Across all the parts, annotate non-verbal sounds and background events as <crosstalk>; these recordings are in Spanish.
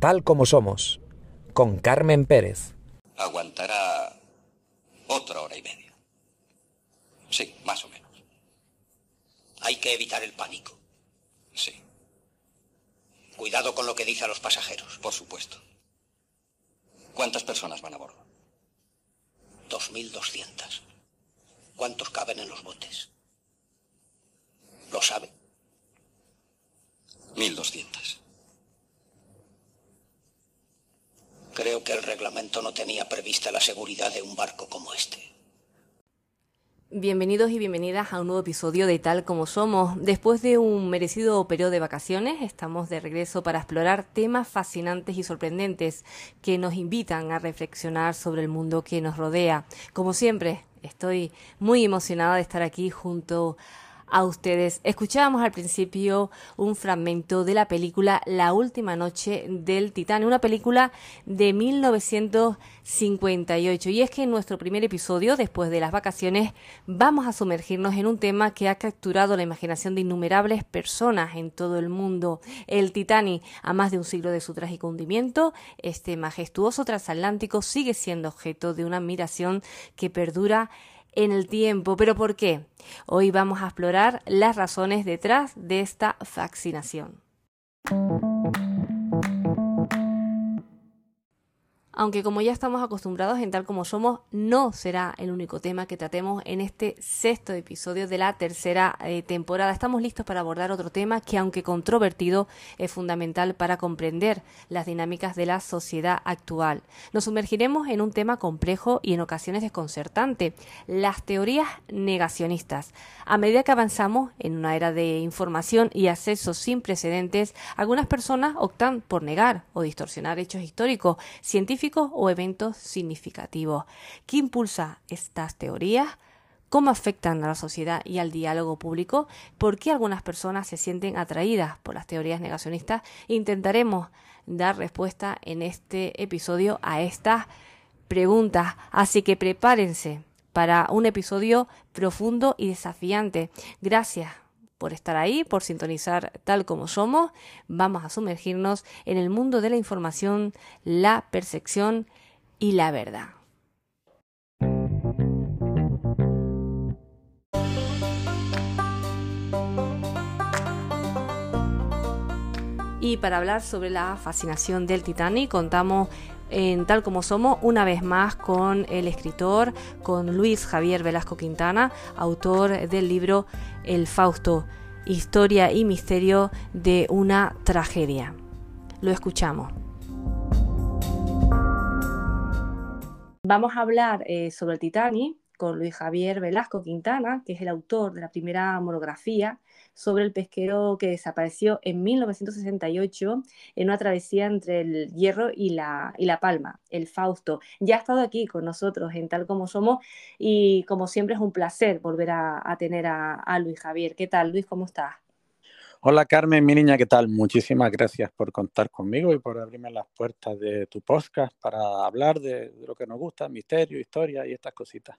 Tal como somos, con Carmen Pérez. Aguantará otra hora y media. Sí, más o menos. Hay que evitar el pánico. Sí, Cuidado con lo que dice a los pasajeros. por supuesto. ¿Cuántas personas van a bordo? 2.200. ¿Cuántos caben en los botes? ¿Lo sabe? 1200. Creo que el reglamento no tenía prevista la seguridad de un barco como este. Bienvenidos y bienvenidas a un nuevo episodio de Tal como Somos. Después de un merecido periodo de vacaciones, estamos de regreso para explorar temas fascinantes y sorprendentes que nos invitan a reflexionar sobre el mundo que nos rodea. Como siempre, estoy muy emocionada de estar aquí junto a ustedes. Escuchábamos al principio un fragmento de la película La última noche del Titán, una película de 1958. Y es que en nuestro primer episodio, después de las vacaciones, vamos a sumergirnos en un tema que ha capturado la imaginación de innumerables personas en todo el mundo. El Titanic, a más de un siglo de su trágico hundimiento, este majestuoso transatlántico sigue siendo objeto de una admiración que perdura en el tiempo. ¿Pero por qué? Hoy vamos a explorar las razones detrás de esta fascinación. Aunque como ya estamos acostumbrados en tal como somos, no será el único tema que tratemos en este sexto episodio de la tercera eh, temporada. Estamos listos para abordar otro tema que, aunque controvertido, es fundamental para comprender las dinámicas de la sociedad actual. Nos sumergiremos en un tema complejo y en ocasiones desconcertante, las teorías negacionistas. A medida que avanzamos en una era de información y acceso sin precedentes, algunas personas optan por negar o distorsionar hechos históricos, científicos o eventos significativos. ¿Qué impulsa estas teorías? ¿Cómo afectan a la sociedad y al diálogo público? ¿Por qué algunas personas se sienten atraídas por las teorías negacionistas? Intentaremos dar respuesta en este episodio a estas preguntas, así que prepárense para un episodio profundo y desafiante. Gracias por estar ahí, por sintonizar tal como somos. Vamos a sumergirnos en el mundo de la información, la percepción y la verdad. Y para hablar sobre la fascinación del Titanic, contamos en Tal como Somos, una vez más con el escritor, con Luis Javier Velasco Quintana, autor del libro El Fausto, historia y misterio de una tragedia. Lo escuchamos. Vamos a hablar eh, sobre el Titanic con Luis Javier Velasco Quintana, que es el autor de la primera monografía sobre el pesquero que desapareció en 1968 en una travesía entre el Hierro y la, y la Palma, el Fausto. Ya ha estado aquí con nosotros en Tal Como Somos y como siempre es un placer volver a, tener a, a Luis Javier. ¿Qué tal, Luis? ¿Cómo estás? Hola Carmen, mi niña, ¿qué tal? Muchísimas gracias por contar conmigo y por abrirme las puertas de tu podcast para hablar de, de lo que nos gusta, misterio, historia y estas cositas.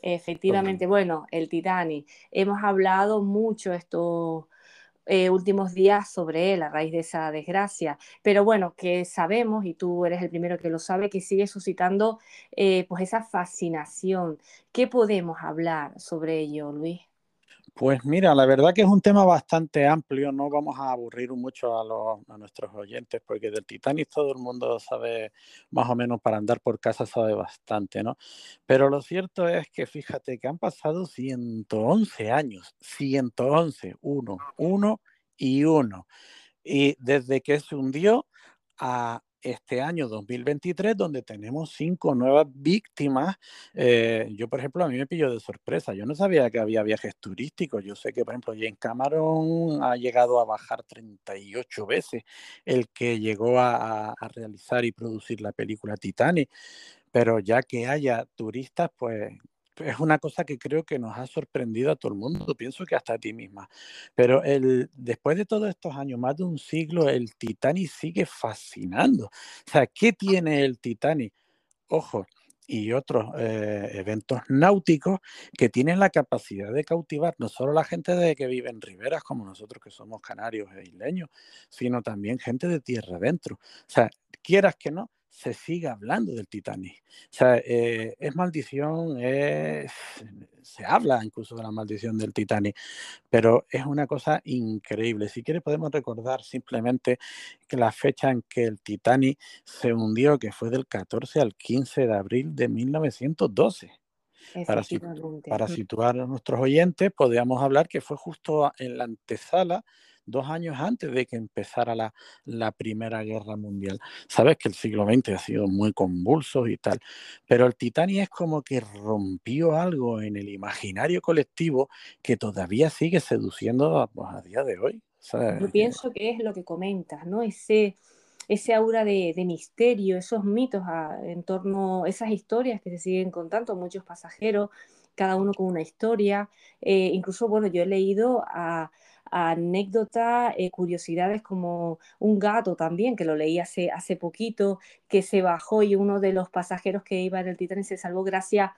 Efectivamente, bueno, el Titanic. Hemos hablado mucho estos eh, últimos días sobre él a raíz de esa desgracia, pero bueno, que sabemos, y tú eres el primero que lo sabe, que sigue suscitando eh, pues esa fascinación. ¿Qué podemos hablar sobre ello, Luis? Pues mira, la verdad que es un tema bastante amplio, no vamos a aburrir mucho a, los, a, nuestros oyentes, porque del Titanic todo el mundo sabe, más o menos para andar por casa sabe bastante, ¿no? Pero lo cierto es que fíjate que han pasado 111 años, 111, uno, uno y uno. Y desde que se hundió a este año 2023, donde tenemos cinco nuevas víctimas. Eh, yo, por ejemplo, a mí me pilló de sorpresa. Yo no sabía que había viajes turísticos. Yo sé que, por ejemplo, James Cameron ha llegado a bajar 38 veces el que llegó a, a realizar y producir la película Titanic. Pero ya que haya turistas, pues es una cosa que creo que nos ha sorprendido a todo el mundo, pienso que hasta a ti misma. Pero el, después de todos estos años, más de un siglo, el Titanic sigue fascinando. O sea, ¿qué tiene el Titanic? Ojo, y otros eh, eventos náuticos que tienen la capacidad de cautivar no solo la gente de que vive en riberas como nosotros que somos canarios e isleños, sino también gente de tierra adentro. O sea, quieras que no, se sigue hablando del Titanic. O sea, eh, es maldición, se habla incluso de la maldición del Titanic, pero es una cosa increíble. Si quieres podemos recordar simplemente que la fecha en que el Titanic se hundió, que fue del 14 al 15 de abril de 1912. Para, para situar a nuestros oyentes, podríamos hablar que fue justo en la antesala dos años antes de que empezara la, la, Primera Guerra Mundial. Sabes que el siglo XX ha sido muy convulso y tal, pero el Titanic es como que rompió algo en el imaginario colectivo que todavía sigue seduciendo a, pues, a día de hoy. Yo pienso que es lo que comentas, ¿no? Ese, ese aura de, de misterio, esos mitos a, en torno, esas historias que se siguen contando, muchos pasajeros, cada uno con una historia. Eh, incluso, bueno, yo he leído a anécdotas, eh, curiosidades como un gato también, que lo leí hace, hace poquito, que se bajó y uno de los pasajeros que iba en el Titanic se salvó gracias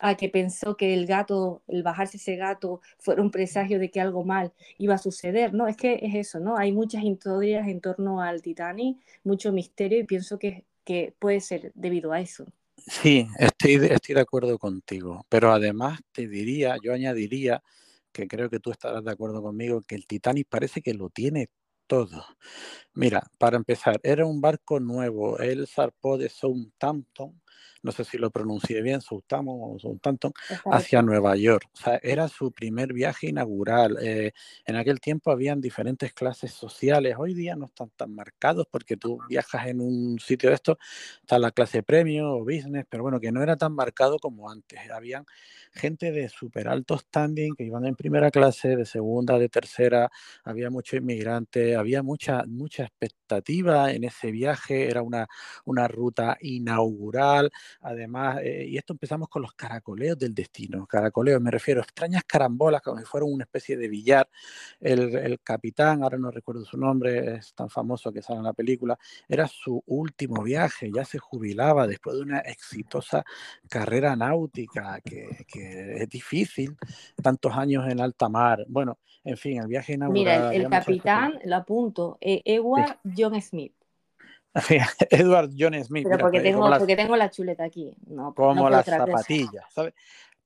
a que pensó que el gato, el bajarse ese gato, fuera un presagio de que algo mal iba a suceder, ¿no? Es que es eso, ¿no? Hay muchas historias en torno al Titanic, mucho misterio y pienso que, que puede ser debido a eso. Sí, estoy, estoy de acuerdo contigo, pero además te diría, yo añadiría que creo que tú estarás de acuerdo conmigo, que el Titanic parece que lo tiene todo. Mira, para empezar, era un barco nuevo, él zarpó de Southampton no sé si lo pronuncié bien, Southampton o Southampton, hacia Nueva York. O sea, era su primer viaje inaugural. Eh, en aquel tiempo habían diferentes clases sociales. Hoy día no están tan marcados porque tú viajas en un sitio de esto, está la clase premio o business, pero bueno, que no era tan marcado como antes. Habían gente de súper alto standing que iban en primera clase, de segunda, de tercera, había muchos inmigrantes, había mucha, mucha expectativa en ese viaje, era una, una ruta inaugural, Además, eh, y esto empezamos con los caracoleos del destino. Caracoleos, me refiero a extrañas carambolas, como si fueran una especie de billar. El, capitán, ahora no recuerdo su nombre, es tan famoso que sale en la película, era su último viaje, ya se jubilaba después de una exitosa carrera náutica, que, es difícil, tantos años en alta mar. Bueno, en fin, el viaje inaugural. Mira, el, capitán, lo apunto, eh, Edward John Smith. <laughs> Edward John Smith. Pero porque, tengo, porque tengo la chuleta aquí. No, como las zapatillas, ¿sabes?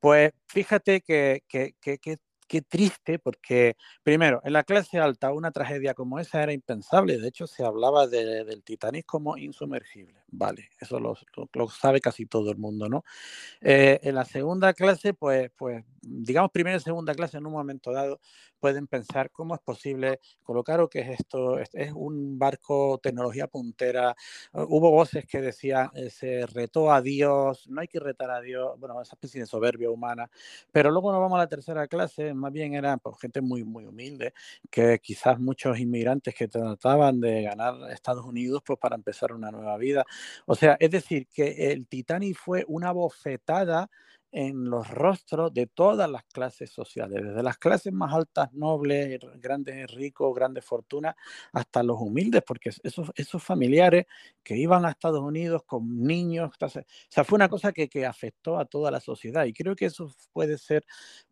Pues fíjate que, que, que, que qué triste, porque primero, en la clase alta una tragedia como esa era impensable. De hecho, se hablaba del Titanic como insumergible. Vale, eso lo, sabe casi todo el mundo, ¿no? Eh, en la segunda clase, pues, pues, digamos primera y segunda clase en un momento dado, pueden pensar cómo es posible colocar o qué es esto. Es, un barco tecnología puntera. Uh, hubo voces que decían, eh, se retó a Dios, no hay que retar a Dios, bueno, esa especie de soberbia humana. Pero luego nos vamos a la tercera clase, más bien era pues, gente muy, muy humilde, que quizás muchos inmigrantes que trataban de ganar Estados Unidos pues, para empezar una nueva vida. O sea, es decir, que el Titanic fue una bofetada en los rostros de todas las clases sociales, desde las clases más altas, nobles, grandes ricos, grandes fortunas, hasta los humildes, porque esos, esos familiares que iban a Estados Unidos con niños, o sea, fue una cosa que, que afectó a toda la sociedad y creo que eso puede ser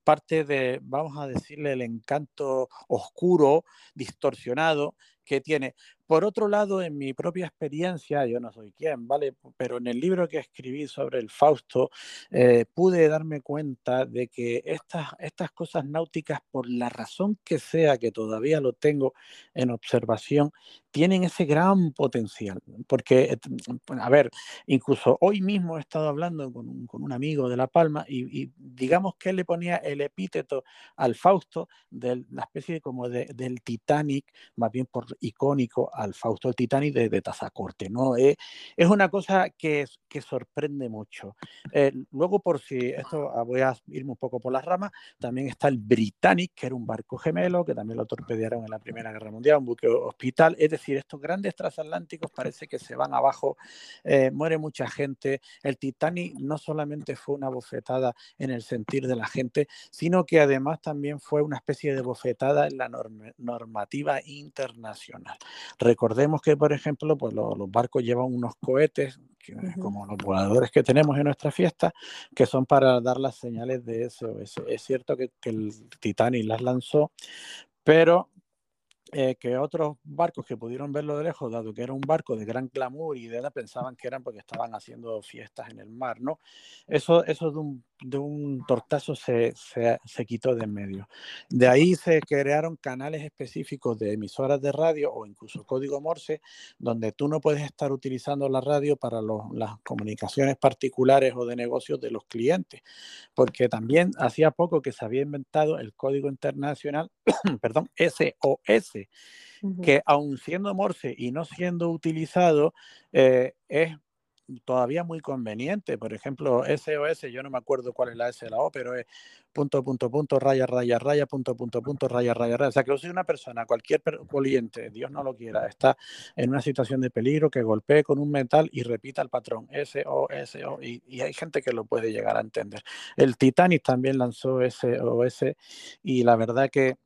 parte de, vamos a decirle, el encanto oscuro, distorsionado que tiene. Por otro lado, en mi propia experiencia, yo no soy quien, ¿vale? Pero en el libro que escribí sobre el Fausto, eh, pude darme cuenta de que estas, estas cosas náuticas, por la razón que sea, que todavía lo tengo en observación, tienen ese gran potencial. Porque, eh, a ver, incluso hoy mismo he estado hablando con un, amigo de La Palma y, digamos que él le ponía el epíteto al Fausto de la especie como de, del Titanic, más bien por icónico al Fausto del Titanic de, de Tazacorte, ¿no? Eh, es una cosa que, que sorprende mucho. Eh, luego, por si esto ah, voy a irme un poco por las ramas, también está el Britannic, que era un barco gemelo, que también lo torpedearon en la Primera Guerra Mundial, un buque hospital, es decir, decir, estos grandes transatlánticos parece que se van abajo, eh, muere mucha gente. El Titanic no solamente fue una bofetada en el sentir de la gente, sino que además también fue una especie de bofetada en la normativa internacional. Recordemos que, por ejemplo, pues los, barcos llevan unos cohetes como los voladores que tenemos en nuestra fiesta, que son para dar las señales de SOS. Es cierto que, que el Titanic las lanzó, pero eh, que otros barcos que pudieron verlo de lejos, dado que era un barco de gran glamour y de edad, pensaban que eran porque estaban haciendo fiestas en el mar, ¿no? Eso, eso de, un, de un tortazo se, se, se, quitó de en medio. De ahí se crearon canales específicos de emisoras de radio o incluso código Morse, donde tú no puedes estar utilizando la radio para las comunicaciones particulares o de negocios de los clientes, porque también hacía poco que se había inventado el código internacional, <clears throat> perdón, SOS que aun siendo Morse y no siendo utilizado, eh, es todavía muy conveniente. Por ejemplo, SOS, yo no me acuerdo cuál es la S de la O, pero es punto, punto, punto, raya, raya, raya, punto, punto, punto, raya, raya, raya. O sea, que si una persona, cualquier cliente, Dios no lo quiera, está en una situación de peligro, que golpee con un metal y repita el patrón SOS, y, y hay gente que lo puede llegar a entender. El Titanic también lanzó SOS y la verdad que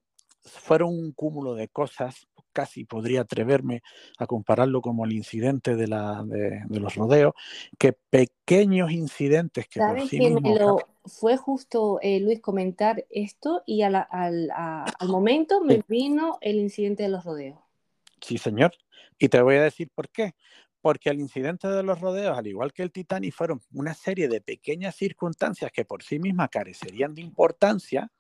fueron un cúmulo de cosas, casi podría atreverme a compararlo como el incidente de, la, de, los rodeos, que pequeños incidentes que por sí que lo fue justo eh, Luis comentar esto y al, al, al <laughs> momento me vino el incidente de los rodeos. Sí, señor. Y te voy a decir por qué porque el incidente de los rodeos, al igual que el Titanic, fueron una serie de pequeñas circunstancias que por sí mismas carecerían de importancia,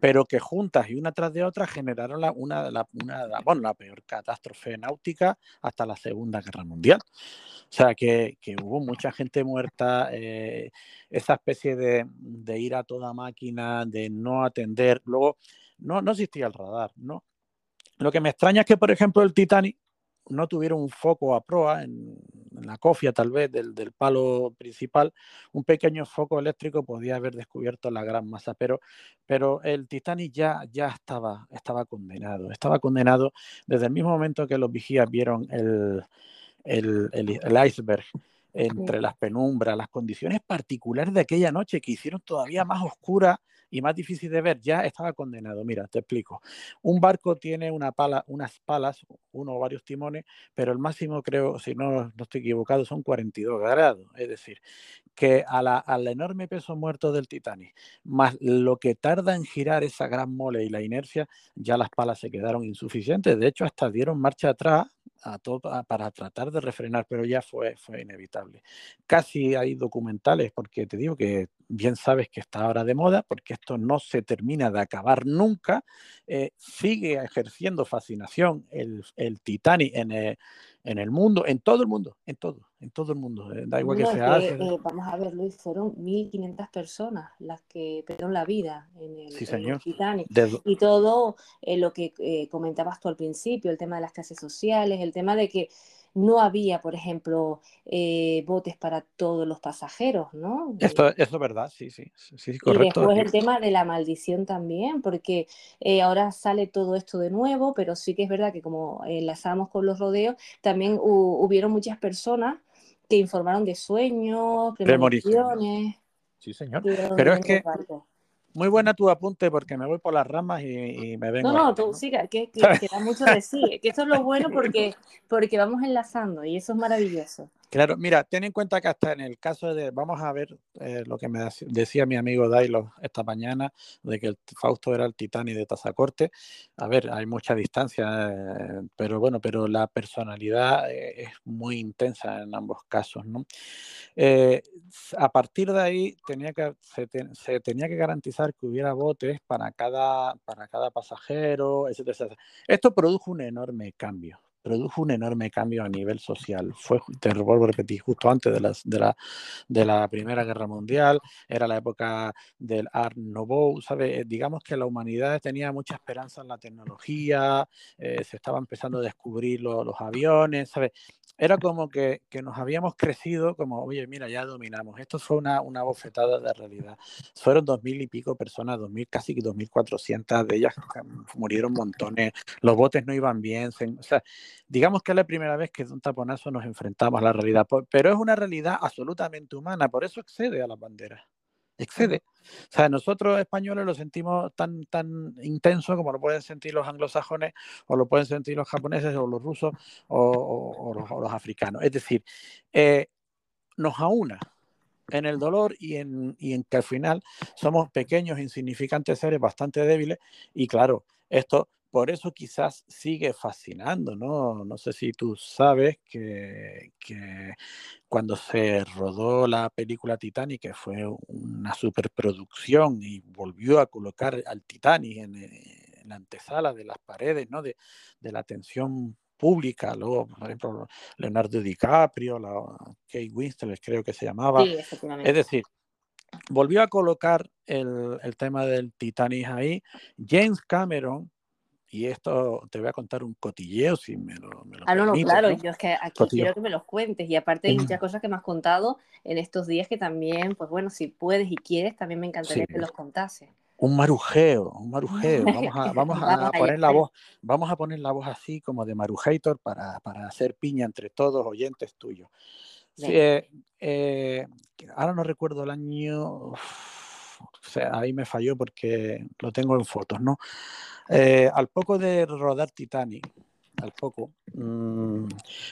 pero que juntas y una tras de otra generaron la, una, la, una, bueno, la peor catástrofe náutica hasta la Segunda Guerra Mundial. O sea, que, que hubo mucha gente muerta, eh, esa especie de, de, ir a toda máquina, de no atender, luego no, no existía el radar, ¿no? Lo que me extraña es que, por ejemplo, el Titanic no tuvieron un foco a proa en, la cofia tal vez del, del, palo principal, un pequeño foco eléctrico podía haber descubierto la gran masa, pero, pero el Titanic ya, ya estaba, estaba condenado, estaba condenado desde el mismo momento que los vigías vieron el, el, el iceberg entre las penumbras, las condiciones particulares de aquella noche que hicieron todavía más oscura y más difícil de ver, ya estaba condenado. Mira, te explico. Un barco tiene una pala, unas palas, uno o varios timones, pero el máximo creo, si no, no estoy equivocado, son 42 grados. Es decir, que a la, al enorme peso muerto del Titanic, más lo que tarda en girar esa gran mole y la inercia, ya las palas se quedaron insuficientes. De hecho, hasta dieron marcha atrás a todo, para tratar de refrenar, pero ya fue, fue inevitable. Casi hay documentales, porque te digo que bien sabes que está ahora de moda, porque esto no se termina de acabar nunca, eh, sigue ejerciendo fascinación el, el Titanic en el, en el mundo, en todo el mundo, en todo, en todo el mundo. Eh, da igual que sea. Eh, vamos a ver, Luis, fueron 1.500 personas las que perdieron la vida en el, Titanic. Y todo lo que comentabas tú al principio, el tema de las clases sociales, el tema de que no había, por ejemplo, eh, botes para todos los pasajeros, ¿no? Esto, es verdad, sí, sí, sí, correcto. Y después el tema de la maldición también, porque eh, ahora sale todo esto de nuevo, pero sí que es verdad que como enlazamos con los rodeos, también hubieron muchas personas que informaron de sueños, premoniciones. Sí, señor. Pero es que muy buena tu apunte porque me voy por las ramas y, me vengo. No, no, tú siga, que, que, da mucho de sí. Que esto es lo bueno porque, porque vamos enlazando y eso es maravilloso. Claro, mira, ten en cuenta que hasta en el caso de, vamos a ver eh, lo que me decía mi amigo Dailo esta mañana, de que el Fausto era el Titanic de Tazacorte. A ver, hay mucha distancia, eh, pero bueno, pero la personalidad eh, es muy intensa en ambos casos, ¿no? a partir de ahí tenía que, se, se, tenía que garantizar que hubiera botes para cada, para cada pasajero, etcétera. Esto produjo un enorme cambio produjo un enorme cambio a nivel social. Fue, te vuelvo repetir, justo antes de, la, de la Primera Guerra Mundial, era la época del Art Nouveau. Eh, digamos que la humanidad tenía mucha esperanza en la tecnología, eh, se estaba empezando a descubrir los aviones, ¿sabes? Era como que, que, nos habíamos crecido como, oye, mira, ya dominamos. Esto fue una, una bofetada de realidad. Fueron dos mil y pico personas, dos mil, casi dos mil cuatrocientas de ellas murieron montones, los botes no iban bien. O sea, digamos que es la primera vez que de un taponazo nos enfrentamos a la realidad, pero es una realidad absolutamente humana, por eso excede a las banderas excede. O sea, nosotros españoles lo sentimos tan, tan intenso como lo pueden sentir los anglosajones o lo pueden sentir los japoneses o los rusos o, los, africanos. Es decir, eh, nos aúna en el dolor y en, y en que al final somos pequeños, insignificantes seres bastante débiles y claro, esto por eso quizás sigue fascinando, ¿no? No sé si tú sabes que, que cuando se rodó la película Titanic, que fue una superproducción y volvió a colocar al Titanic en, eh, la antesala de las paredes, ¿no? De, de, la atención pública, luego, por ejemplo, Leonardo DiCaprio, la Kate Winslet creo que se llamaba. Sí, es decir, volvió a colocar el, el tema del Titanic ahí. James Cameron y esto te voy a contar un cotilleo si me lo, me Ah, no, no, claro, yo es que aquí quiero que me los cuentes y aparte hay muchas cosas que me has contado en estos días que también, pues bueno, si puedes y quieres, también me encantaría que los contase. Un marujeo, un marujeo. <laughs> Vamos a, vamos a poner la voz, vamos a poner la voz así como de marujator para, para hacer piña entre todos oyentes tuyos. Eh, eh, ahora no recuerdo el año, o sea, ahí me falló porque lo tengo en fotos, ¿no? Eh, al poco de rodar Titanic, al poco, mmm,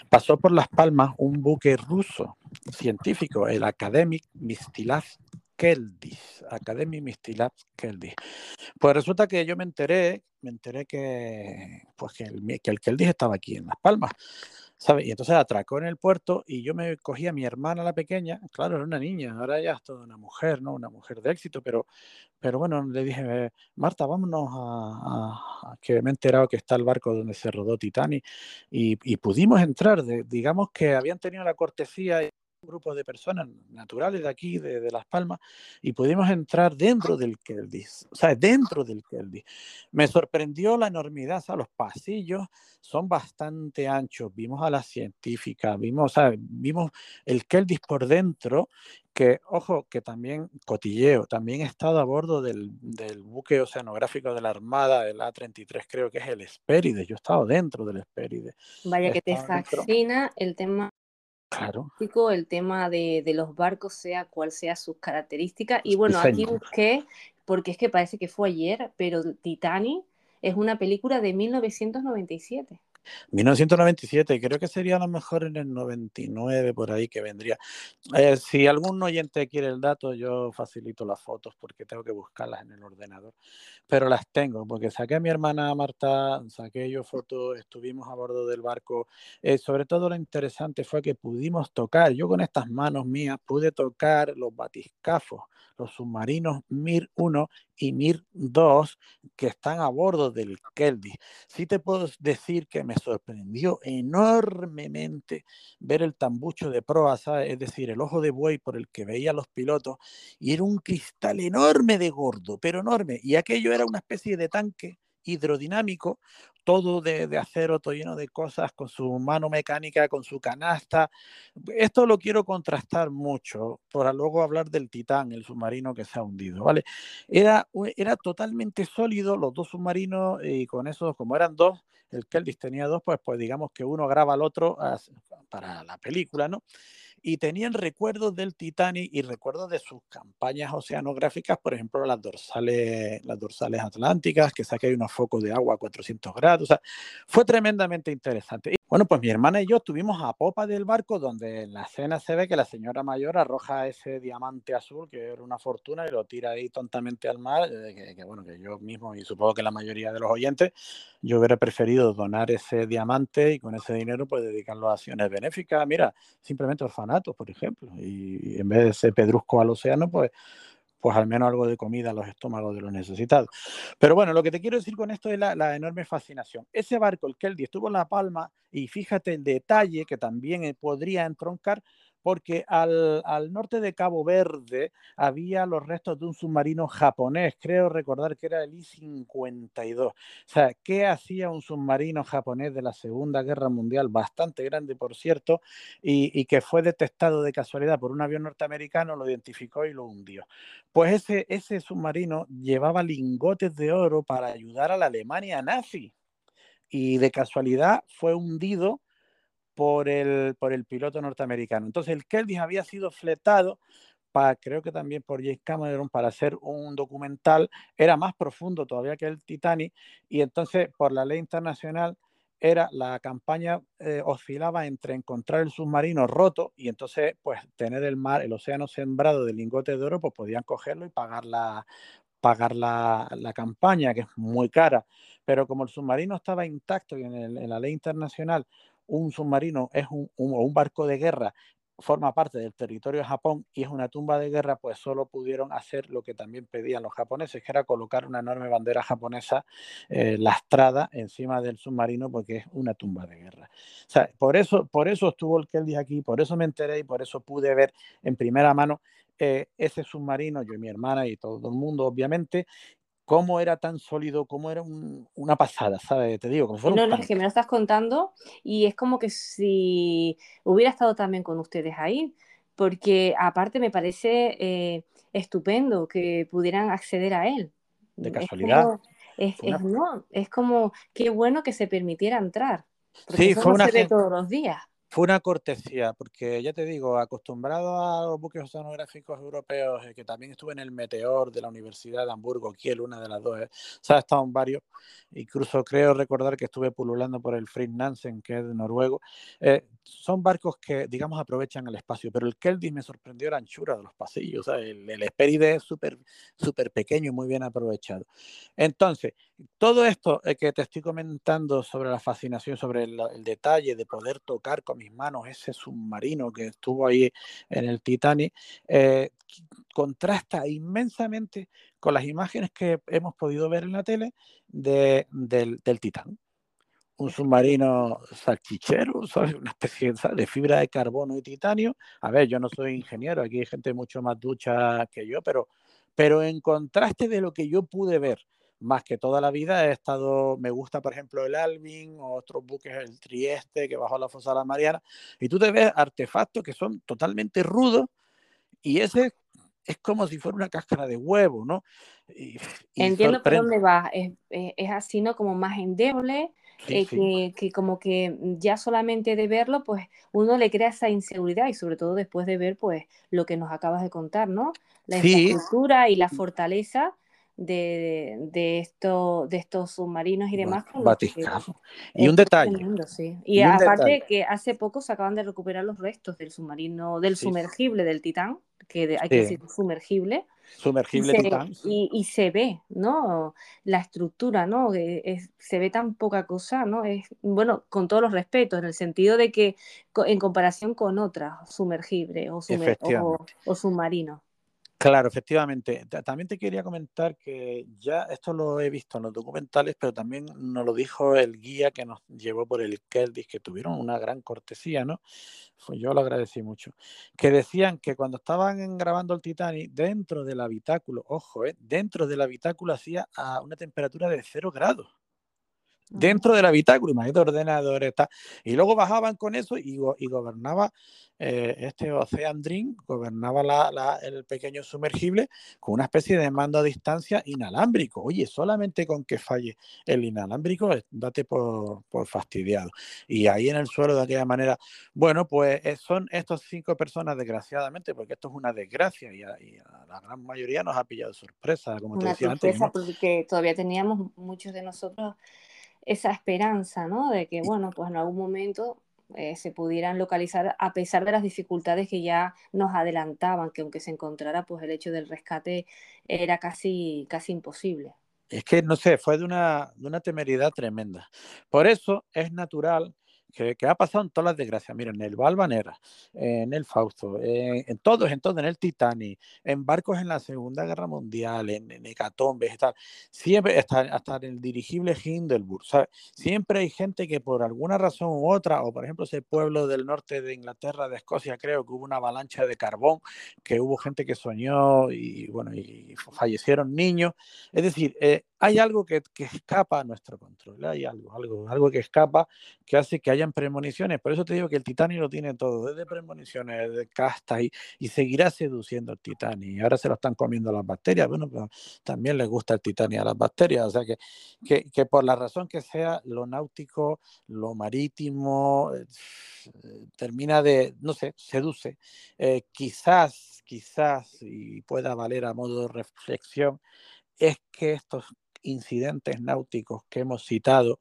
pasó por Las Palmas un buque ruso científico, el Academic Mistilav Keldis, Academic Mistilav Keldis. Pues resulta que yo me enteré, me enteré que, pues que, el, que el Keldis estaba aquí en Las Palmas. ¿Sabes? Y entonces atracó en el puerto y yo me cogí a mi hermana, la pequeña, claro, era una niña, ahora ya es toda una mujer, ¿no? Una mujer de éxito, pero, pero bueno, le dije, Marta, vámonos a, que me he enterado que está el barco donde se rodó Titanic y, pudimos entrar, digamos que habían tenido la cortesía grupo de personas naturales de aquí, de, Las Palmas, y pudimos entrar dentro del Keldis, o sea, dentro del Keldis. Me sorprendió la enormidad, o sea, los pasillos son bastante anchos, vimos a la científica, vimos, o sea, vimos el Keldis por dentro, que, ojo, que también cotilleo, también he estado a bordo del, del buque oceanográfico de la Armada, el A-33, creo que es el Espéride, yo he estado dentro del Espéride. Vaya que te fascina el tema Claro. El tema de, de, los barcos, sea cual sea sus características. Y bueno, aquí busqué, porque es que parece que fue ayer, pero Titanic es una película de 1997. 1997, creo que sería a lo mejor en el 99 por ahí que vendría. Eh, si algún oyente quiere el dato, yo facilito las fotos porque tengo que buscarlas en el ordenador, pero las tengo porque saqué a mi hermana Marta, saqué yo fotos, estuvimos a bordo del barco. Eh, sobre todo lo interesante fue que pudimos tocar, yo con estas manos mías pude tocar los batiscafos los submarinos Mir 1 y Mir 2 que están a bordo del Keldy. Sí te puedo decir que me sorprendió enormemente ver el tambucho de proa, es decir, el ojo de buey por el que veía los pilotos, y era un cristal enorme de gordo, pero enorme, y aquello era una especie de tanque hidrodinámico, todo de, acero, todo lleno de cosas, con su mano mecánica, con su canasta. Esto lo quiero contrastar mucho para luego hablar del Titán, el submarino que se ha hundido, ¿vale? Era, era totalmente sólido los dos submarinos y con eso, como eran dos, el Keldis tenía dos, pues, pues digamos que uno graba al otro para la película, ¿no? Y tenían recuerdos del Titanic y recuerdos de sus campañas oceanográficas, por ejemplo, las dorsales, las dorsales atlánticas, que saqué unos focos de agua a 400 grados. O sea, fue tremendamente interesante. Y bueno, pues mi hermana y yo estuvimos a popa del barco, donde en la escena se ve que la señora mayor arroja ese diamante azul, que era una fortuna, y lo tira ahí tontamente al mar, eh, que, que bueno, que yo mismo, y supongo que la mayoría de los oyentes, yo hubiera preferido donar ese diamante y con ese dinero pues dedicarlo a acciones benéficas. Mira, simplemente orfanatos, por ejemplo. Y, en vez de ese pedrusco al océano, pues, pues al menos algo de comida a los estómagos de los necesitados. Pero bueno, lo que te quiero decir con esto es la, enorme fascinación. Ese barco, el Keldy, estuvo en La Palma y fíjate el detalle que también podría entroncar porque al, al, norte de Cabo Verde había los restos de un submarino japonés, creo recordar que era el I-52. O sea, ¿qué hacía un submarino japonés de la Segunda Guerra Mundial, bastante grande por cierto, y, que fue detectado de casualidad por un avión norteamericano, lo identificó y lo hundió? Pues ese, ese submarino llevaba lingotes de oro para ayudar a la Alemania nazi y de casualidad fue hundido por el, por el piloto norteamericano. Entonces el Kelvin había sido fletado para, creo que también por James Cameron, para hacer un documental, era más profundo todavía que el Titanic, y entonces por la ley internacional era la campaña eh, oscilaba entre encontrar el submarino roto y entonces pues tener el mar, el océano sembrado de lingotes de oro, pues podían cogerlo y pagar la, pagar la, la campaña, que es muy cara. Pero como el submarino estaba intacto y en, la ley internacional un submarino es un, un, barco de guerra, forma parte del territorio de Japón y es una tumba de guerra, pues solo pudieron hacer lo que también pedían los japoneses, que era colocar una enorme bandera japonesa eh, lastrada encima del submarino porque es una tumba de guerra. O sea, por eso, por eso estuvo el Kelly aquí, por eso me enteré y por eso pude ver en primera mano eh, ese submarino, yo y mi hermana y todo el mundo, obviamente, cómo era tan sólido, cómo era un, una pasada, ¿sabes? Te digo, como fuera No, no, es que me lo estás contando y es como que si hubiera estado también con ustedes ahí, porque aparte me parece eh, estupendo que pudieran acceder a él. De casualidad. Es, como, es, es, no, es como, qué bueno que se permitiera entrar. Sí, fue no una... Se ve todos los días. Fue una cortesía, porque ya te digo, acostumbrado a los buques oceanográficos europeos, eh, que también estuve en el Meteor de la Universidad de Hamburgo, Kiel, una de las dos, eh, o sea, he estado en varios, incluso creo recordar que estuve pululando por el Fritz Nansen, que es de noruego. Eh, son barcos que, digamos, aprovechan el espacio, pero el Keldy me sorprendió la anchura de los pasillos, o sea, el, el Esperide es súper súper pequeño y muy bien aprovechado. Entonces, todo esto eh, que te estoy comentando sobre la fascinación, sobre el, el detalle de poder tocar con mis manos ese submarino que estuvo ahí en el Titanic, eh, contrasta inmensamente con las imágenes que hemos podido ver en la tele de, del, del Titán. Un submarino salchichero, <laughs> ¿sabes? una especie de fibra de carbono y titanio. A ver, yo no soy ingeniero, aquí hay gente mucho más ducha que yo, pero, pero en contraste de lo que yo pude ver más que toda la vida he estado, me gusta por ejemplo el Alvin, otros buques, el Trieste que bajó la fosa de la Mariana, y tú te ves artefactos que son totalmente rudos y ese es como si fuera una cáscara de huevo, ¿no? Y, <laughs> y Entiendo por dónde va, es, es, así, ¿no? Como más endeble, sí, eh, sí. Que, que, como que ya solamente de verlo, pues uno le crea esa inseguridad y sobre todo después de ver, pues, lo que nos acabas de contar, ¿no? La infraestructura y la fortaleza de, de, esto, de estos submarinos y demás. Vaticano. Y un detalle. Tremendo, sí. Y, y aparte detalle. que hace poco se acaban de recuperar los restos del submarino, del sí. sumergible del Titán, que de, hay que decir sumergible. Sumergible y se, Titán. Y, y, se ve, ¿no? La estructura, ¿no? Es, se ve tan poca cosa, ¿no? Es, bueno, con todos los respetos, en el sentido de que en comparación con otras sumergibles o, sumer o, o submarinos. Claro, efectivamente. También te quería comentar que ya esto lo he visto en los documentales, pero también nos lo dijo el guía que nos llevó por el Keldis, que tuvieron una gran cortesía, ¿no? Yo lo agradecí mucho. Que decían que cuando estaban grabando el Titanic, dentro del habitáculo, ojo, ¿eh? dentro del habitáculo hacía a una temperatura de cero grados dentro del habitáculo, imagínate ordenadores, está. y luego bajaban con eso y, y gobernaba eh, este Ocean Dream, gobernaba la, la, el pequeño sumergible con una especie de mando a distancia inalámbrico. Oye, solamente con que falle el inalámbrico, date por, por fastidiado. Y ahí en el suelo de aquella manera, bueno, pues eh, son estas cinco personas, desgraciadamente, porque esto es una desgracia y a, y a la gran mayoría nos ha pillado sorpresa, como una te decía sorpresa antes. Porque todavía teníamos muchos de nosotros esa esperanza, ¿no? De que, bueno, pues en algún momento eh, se pudieran localizar a pesar de las dificultades que ya nos adelantaban, que aunque se encontrara, pues el hecho del rescate era casi, casi imposible. Es que, no sé, fue de una, de una temeridad tremenda. Por eso es natural que, ha pasado en todas las desgracias. Miren, en el Valvanera, en el Fausto, en todos, en todo, en el Titanic, en barcos en la Segunda Guerra Mundial, en, en Hecatombe, siempre, hasta, hasta en el dirigible Hindelburg, Siempre hay gente que por alguna razón u otra, o por ejemplo ese pueblo del norte de Inglaterra, de Escocia, creo que hubo una avalancha de carbón, que hubo gente que soñó y bueno, y fallecieron niños. Es decir, eh, hay algo que, escapa a nuestro control, hay algo, algo, algo que escapa que hace que hayan premoniciones. Por eso te digo que el Titanic lo tiene todo, desde premoniciones, de castas, y, y seguirá seduciendo el Titanic. Ahora se lo están comiendo las bacterias, bueno, pero también les gusta el Titanic a las bacterias. O sea que, que, que por la razón que sea, lo náutico, lo marítimo, eh, termina de, no sé, seduce. Eh, quizás, quizás, y pueda valer a modo de reflexión, es que estos incidentes náuticos que hemos citado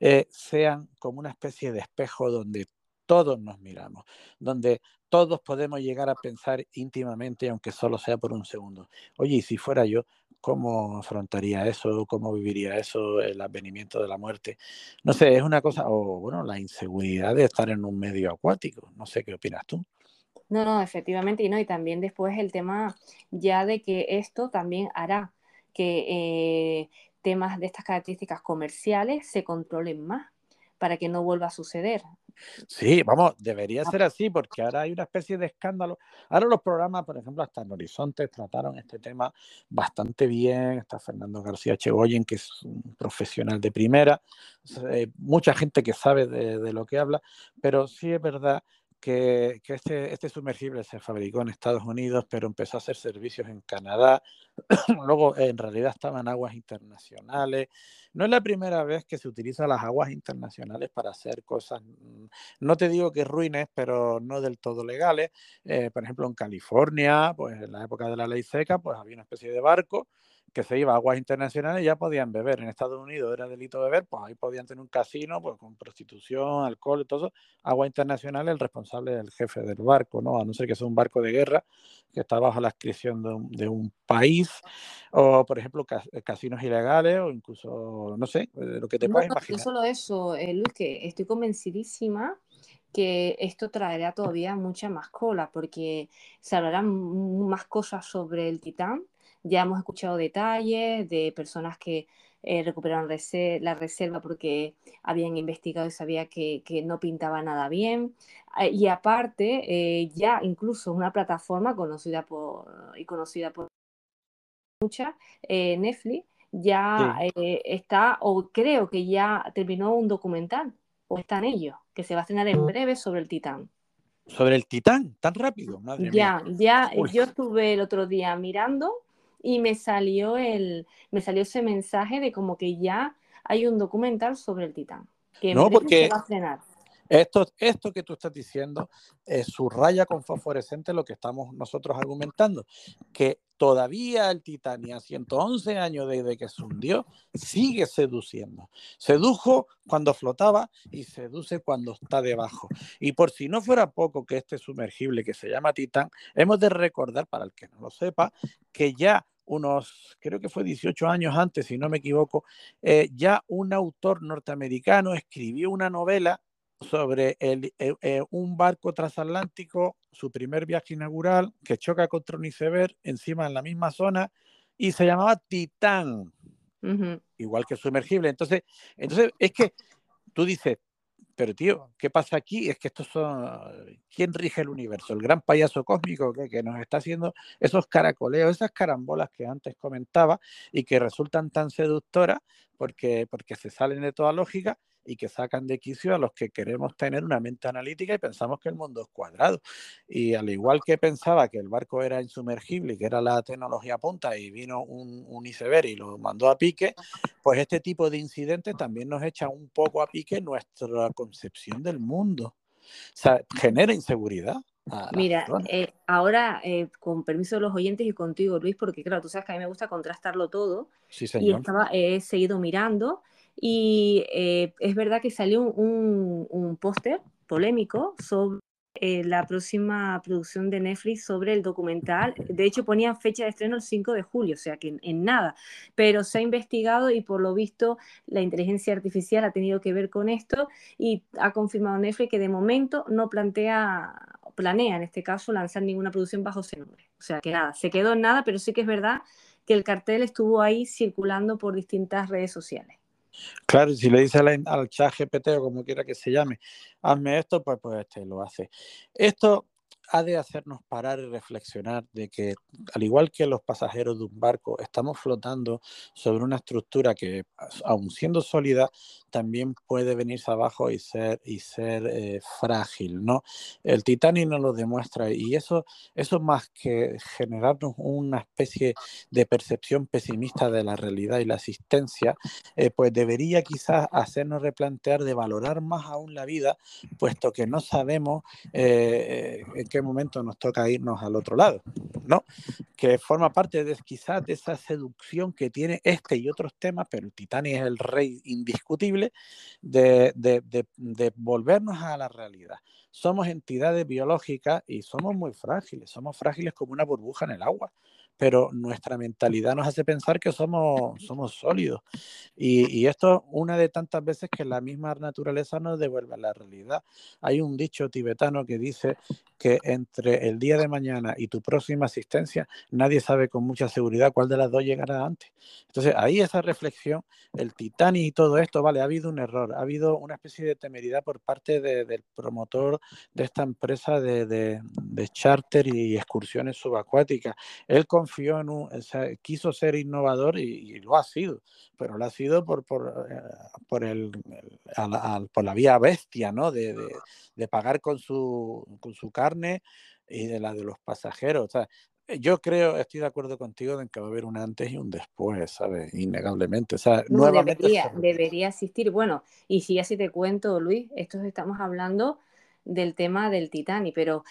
eh, sean como una especie de espejo donde todos nos miramos, donde todos podemos llegar a pensar íntimamente, aunque solo sea por un segundo. Oye, y si fuera yo, ¿cómo afrontaría eso? ¿Cómo viviría eso? El advenimiento de la muerte. No sé, es una cosa, o bueno, la inseguridad de estar en un medio acuático. No sé qué opinas tú. No, no, efectivamente, y no, y también después el tema ya de que esto también hará que eh, temas de estas características comerciales se controlen más para que no vuelva a suceder. Sí, vamos, debería ser así porque ahora hay una especie de escándalo. Ahora los programas, por ejemplo, hasta en Horizonte trataron este tema bastante bien. Está Fernando García Chegoyen, que es un profesional de primera. Eh, mucha gente que sabe de, lo que habla, pero sí es verdad que, este, este, sumergible se fabricó en Estados Unidos, pero empezó a hacer servicios en Canadá. <clears throat> Luego, en realidad, estaban aguas internacionales. No es la primera vez que se utilizan las aguas internacionales para hacer cosas, mm, no te digo que ruines, pero no del todo legales. Eh, por ejemplo, en California, pues en la época de la ley seca, pues había una especie de barco que se iba a aguas internacionales ya podían beber. En Estados Unidos era delito beber, pues ahí podían tener un casino pues, con prostitución, alcohol y todo eso. Agua internacional, el responsable del jefe del barco, ¿no? A no ser que sea un barco de guerra que está bajo la inscripción de un, país, o por ejemplo eh, casinos ilegales, o incluso, no sé, eh, lo que te puedas imaginar. No solo eso, eh, Luis, que estoy convencidísima que esto traerá todavía mucha más cola, porque se hablarán más cosas sobre el Titán, ya hemos escuchado detalles de personas que eh, recuperaron la reserva porque habían investigado y sabía que, no pintaba nada bien. Eh, y aparte, eh, ya incluso una plataforma conocida por, y conocida por muchas, Netflix, ya está, o creo que ya terminó un documental, o está en ello, que se va a estrenar en breve sobre el Titán. Sobre el Titán, tan rápido, madre ya, Ya, yo estuve el otro día mirando y me salió, el, me salió ese mensaje de como que ya hay un documental sobre el Titán. Que no, porque Esto, esto que tú estás diciendo eh, subraya con fosforescente lo que estamos nosotros argumentando, que todavía el Titanic a 111 años desde que se hundió sigue seduciendo. Sedujo cuando flotaba y seduce cuando está debajo. Y por si no fuera poco que este sumergible que se llama Titán, hemos de recordar, para el que no lo sepa, que ya unos, creo que fue 18 años antes, si no me equivoco, eh, ya un autor norteamericano escribió una novela sobre el, eh, eh, un barco transatlántico, su primer viaje inaugural, que choca contra un iceberg encima en la misma zona y se llamaba Titán, igual que sumergible. Entonces, entonces, es que tú dices, pero tío, ¿qué pasa aquí? Es que estos son, ¿quién rige el universo? El gran payaso cósmico que, nos está haciendo esos caracoleos, esas carambolas que antes comentaba y que resultan tan seductoras porque, porque se salen de toda lógica y que sacan de quicio a los que queremos tener una mente analítica y pensamos que el mundo es cuadrado. Y al igual que pensaba que el barco era insumergible y que era la tecnología punta y vino un, un iceberg y lo mandó a pique, pues este tipo de incidentes también nos echa un poco a pique nuestra concepción del mundo. O sea, genera inseguridad. Mira, eh, ahora eh, con permiso de los oyentes y contigo, Luis, porque claro, tú sabes que a mí me gusta contrastarlo todo. Sí, señor. Y estaba, he seguido mirando y eh, es verdad que salió un, póster polémico sobre eh, la próxima producción de Netflix sobre el documental. De hecho, ponían fecha de estreno el 5 de julio, o sea que en, nada. Pero se ha investigado y por lo visto la inteligencia artificial ha tenido que ver con esto y ha confirmado Netflix que de momento no plantea, planea en este caso lanzar ninguna producción bajo ese nombre. O sea que nada, se quedó en nada, pero sí que es verdad que el cartel estuvo ahí circulando por distintas redes sociales. Claro, si le dice al, al chat GPT o como quiera que se llame, hazme esto, pues, pues este lo hace. Esto ha de hacernos parar y reflexionar de que, al igual que los pasajeros de un barco, estamos flotando sobre una estructura que, aun siendo sólida, también puede venirse abajo y ser, y ser eh, frágil, ¿no? El Titanic nos lo demuestra y eso, eso más que generarnos una especie de percepción pesimista de la realidad y la existencia, eh, pues debería quizás hacernos replantear de valorar más aún la vida, puesto que no sabemos eh, en qué momento nos toca irnos al otro lado, ¿no? Que forma parte de quizás de esa seducción que tiene este y otros temas, pero el Titanic es el rey indiscutible de, de, volvernos a la realidad. Somos entidades biológicas y somos muy frágiles, somos frágiles como una burbuja en el agua pero nuestra mentalidad nos hace pensar que somos, somos sólidos. Y, y, esto una de tantas veces que la misma naturaleza nos devuelve a la realidad. Hay un dicho tibetano que dice que entre el día de mañana y tu próxima asistencia, nadie sabe con mucha seguridad cuál de las dos llegará antes. Entonces, ahí esa reflexión, el Titanic y todo esto, vale, ha habido un error, ha habido una especie de temeridad por parte de, del promotor de esta empresa de, de, de charter y excursiones subacuáticas. Él confió en un, quiso ser innovador y, lo ha sido, pero lo ha sido por, por, eh, por, el, por la vía bestia, ¿no? De, de, pagar con su, con su carne y de la de los pasajeros. O sea, yo creo, estoy de acuerdo contigo en que va a haber un antes y un después, ¿sabes? Innegablemente. O sea, nuevamente debería, debería existir. Bueno, y si así te cuento, Luis, esto estamos hablando del tema del Titanic, pero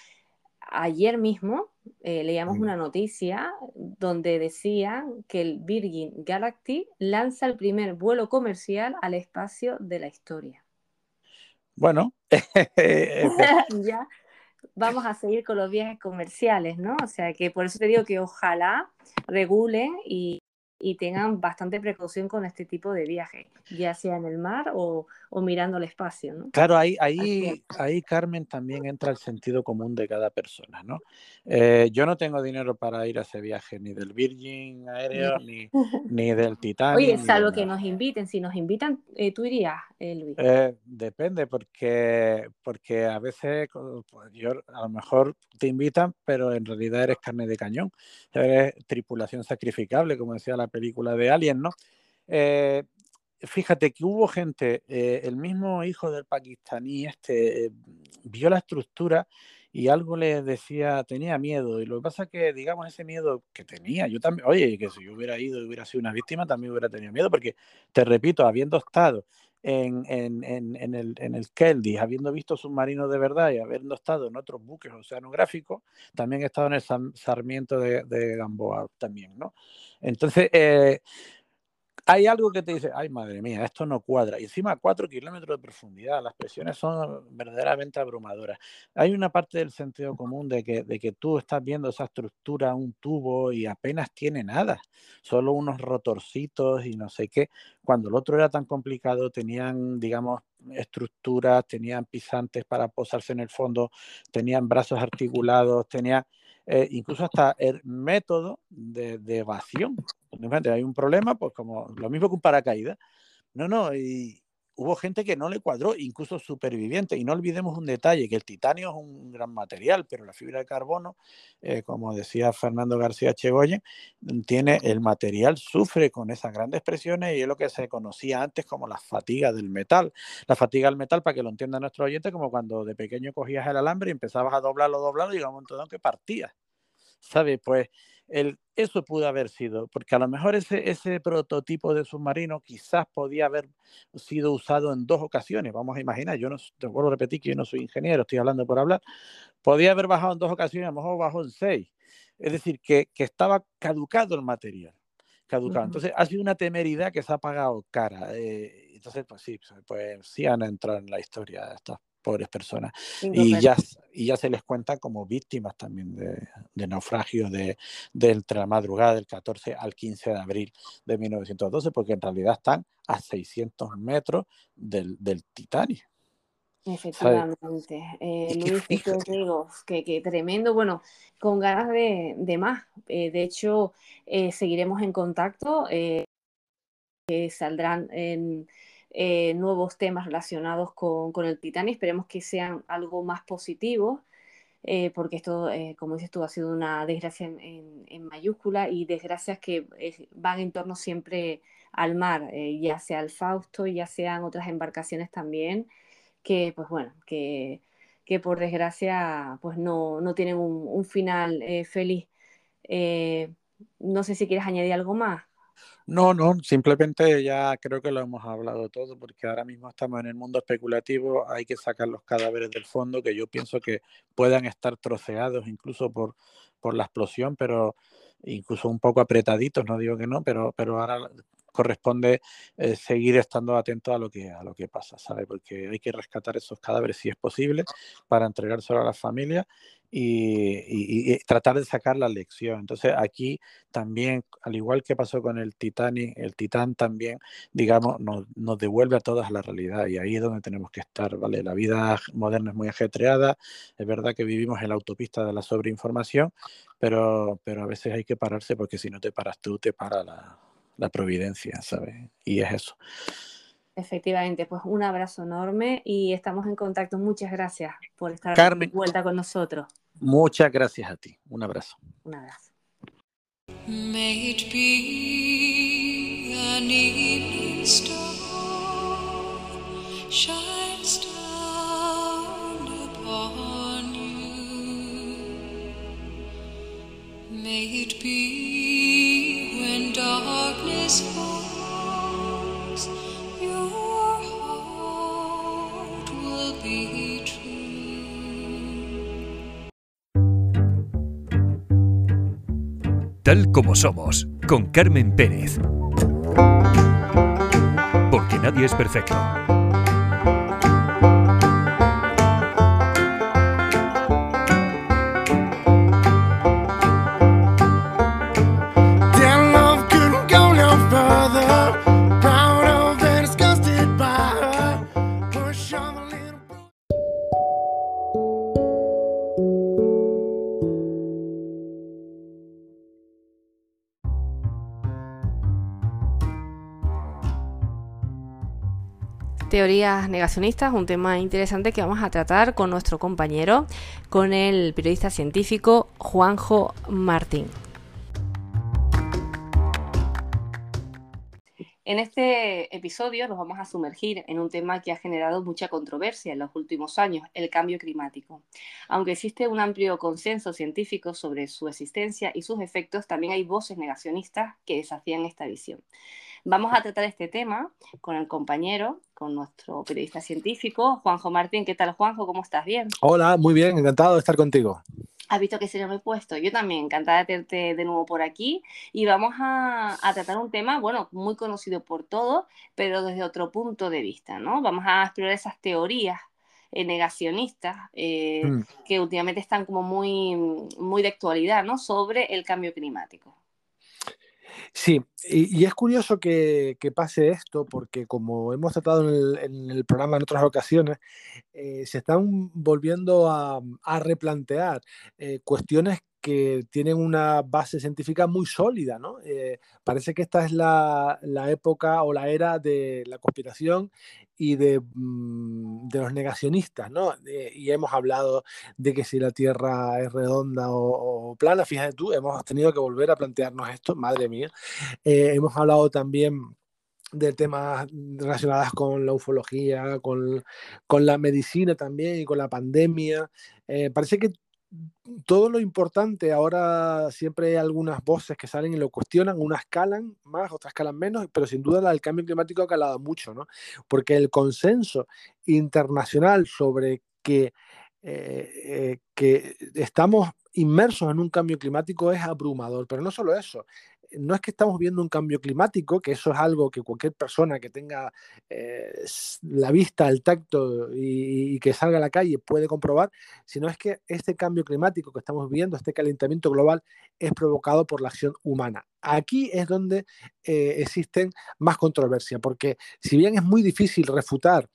ayer mismo eh, leíamos una noticia donde decía que el Virgin Galactic lanza el primer vuelo comercial al espacio de la historia. Bueno, <laughs> <laughs> ya vamos a seguir con los viajes comerciales, ¿no? O sea que por eso te digo que ojalá regulen y, y tengan bastante precaución con este tipo de viaje, ya sea en el mar o, o mirando el espacio. ¿no? Claro, ahí, ahí, ahí, Carmen, también entra el sentido común de cada persona. ¿no? Eh, yo no tengo dinero para ir a ese viaje, ni del Virgin Aéreo, ni, ni <laughs> del Titanic. Oye, salvo que nos inviten, si nos invitan, eh, ¿tú irías, eh, Luis? Eh, depende, porque, porque a veces pues, yo, a lo mejor te invitan, pero en realidad eres carne de cañón, eres tripulación sacrificable, como decía la película de Alien, ¿no? Eh, fíjate que hubo gente, eh, el mismo hijo del pakistaní este, eh, vio la estructura y algo le decía, tenía miedo. Y lo que pasa es que, digamos, ese miedo que tenía, yo también, oye, que si yo hubiera ido y hubiera sido una víctima, también hubiera tenido miedo, porque, te repito, habiendo estado en, en, en, en el, en el Keldy, habiendo visto submarinos de verdad y habiendo estado en otros buques oceanográficos, también he estado en el Sarmiento de, de Gamboa también, ¿no? Entonces, eh, hay algo que te dice, ay madre mía, esto no cuadra. Y encima a cuatro kilómetros de profundidad, las presiones son verdaderamente abrumadoras. Hay una parte del sentido común de que, de que tú estás viendo esa estructura, un tubo y apenas tiene nada, solo unos rotorcitos y no sé qué. Cuando el otro era tan complicado, tenían, digamos, estructuras, tenían pisantes para posarse en el fondo, tenían brazos articulados, tenían eh, incluso hasta el método de, de evasión. Hay un problema, pues como lo mismo que un paracaídas. No, no, y hubo gente que no le cuadró, incluso supervivientes. Y no olvidemos un detalle, que el titanio es un gran material, pero la fibra de carbono, eh, como decía Fernando García Chegoyen, tiene el material sufre con esas grandes presiones y es lo que se conocía antes como la fatiga del metal. La fatiga del metal, para que lo entienda nuestro oyente, como cuando de pequeño cogías el alambre y empezabas a doblarlo, doblarlo, y llegaba un momento en que partía. ¿Sabes? Pues el, eso pudo haber sido, porque a lo mejor ese, ese prototipo de submarino quizás podía haber sido usado en dos ocasiones. Vamos a imaginar, yo no te vuelvo a repetir que yo no soy ingeniero, estoy hablando por hablar. Podía haber bajado en dos ocasiones, a lo mejor bajó en seis. Es decir, que, que estaba caducado el material. Caducado. Entonces ha sido una temeridad que se ha pagado cara. Eh, entonces, pues sí, pues sí han entrado en la historia estos pobres personas. Y ya, y ya se les cuenta como víctimas también de, de naufragios de, de, entre la madrugada del 14 al 15 de abril de 1912, porque en realidad están a 600 metros del, del Titanic. Efectivamente. Eh, Luis, ¿qué digo? Que, tremendo. Bueno, con ganas de, de más. Eh, de hecho, eh, seguiremos en contacto. Eh, saldrán en, nuevos temas relacionados con, el Titanic. Esperemos que sean algo más positivo. porque esto, como dices tú, ha sido una desgracia en, mayúscula y desgracias que van en torno siempre al mar, ya sea el Fausto, ya sean otras embarcaciones también que pues bueno, que, que por desgracia pues no, no tienen un, final eh, feliz. Eh, no sé si quieres añadir algo más. No, no, simplemente ya creo que lo hemos hablado todo, porque ahora mismo estamos en el mundo especulativo, hay que sacar los cadáveres del fondo, que yo pienso que puedan estar troceados incluso por, por la explosión, pero incluso un poco apretaditos, no digo que no, pero, pero ahora corresponde eh, seguir estando atento a lo que a lo que pasa, ¿sabe? Porque hay que rescatar esos cadáveres si es posible para entregárselo a la familia y, tratar de sacar la lección. Entonces aquí también, al igual que pasó con el Titanic, el Titán también, digamos, nos, nos devuelve a todas la realidad y ahí es donde tenemos que estar, ¿vale? La vida moderna es muy ajetreada, es verdad que vivimos en la autopista de la sobreinformación, pero, pero a veces hay que pararse porque si no te paras tú, te para la, la providencia, ¿sabes? Y es eso. Efectivamente, pues un abrazo enorme y estamos en contacto. Muchas gracias por estar de vuelta con nosotros. Muchas gracias a ti. Un abrazo. Un abrazo. May it be an evening star shines down upon you. May it be when darkness falls, Tal como somos, con Carmen Pérez. Porque nadie es perfecto. Teorías negacionistas, un tema interesante que vamos a tratar con nuestro compañero, con el periodista científico Juanjo Martín. En este episodio nos vamos a sumergir en un tema que ha generado mucha controversia en los últimos años, el cambio climático. Aunque existe un amplio consenso científico sobre su existencia y sus efectos, también hay voces negacionistas que desafían esta visión. Vamos a tratar este tema con el compañero, con nuestro periodista científico, Juanjo Martín. ¿Qué tal, Juanjo? ¿Cómo estás? ¿Bien? Hola, muy bien, encantado de estar contigo. ¿Has visto que se me he puesto? Yo también, encantada de tenerte de nuevo por aquí. Y vamos a, a, tratar un tema, bueno, muy conocido por todos, pero desde otro punto de vista, ¿no? Vamos a explorar esas teorías eh, negacionistas eh, mm. que últimamente están como muy, muy de actualidad, ¿no? Sobre el cambio climático. Sí, y, y es curioso que, que, pase esto porque como hemos tratado en el, en el programa en otras ocasiones, eh, se están volviendo a, a replantear eh, cuestiones que tienen una base científica muy sólida, ¿no? Eh, parece que esta es la, la, época o la era de la conspiración y de, mm, de los negacionistas, ¿no? Eh, y hemos hablado de que si la Tierra es redonda o, plana, fíjate tú, hemos tenido que volver a plantearnos esto, madre mía. Eh, hemos hablado también de temas relacionados con la ufología, con, con, la medicina también y con la pandemia. Parece que todo lo importante, ahora siempre hay algunas voces que salen y lo cuestionan, unas calan más, otras calan menos, pero sin duda la del cambio climático ha calado mucho, ¿no? Porque el consenso internacional sobre que, eh, eh, que estamos inmersos en un cambio climático es abrumador, pero no solo eso, no es que estamos viendo un cambio climático, que eso es algo que cualquier persona que tenga eh, la vista, el tacto y, que salga a la calle puede comprobar, sino es que este cambio climático que estamos viviendo, este calentamiento global, es provocado por la acción humana. Aquí es donde eh, existen más controversia, porque si bien es muy difícil refutar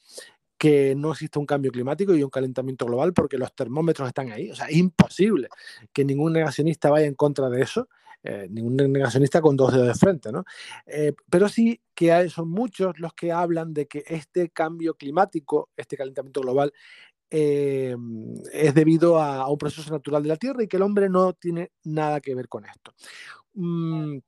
que no existe un cambio climático y un calentamiento global porque los termómetros están ahí. O sea, es imposible que ningún negacionista vaya en contra de eso, eh, ningún negacionista con dos dedos de frente, ¿no? Eh, pero sí que hay, son muchos los que hablan de que este cambio climático, este calentamiento global, eh, es debido a, un proceso natural de la Tierra y que el hombre no tiene nada que ver con esto. Mm,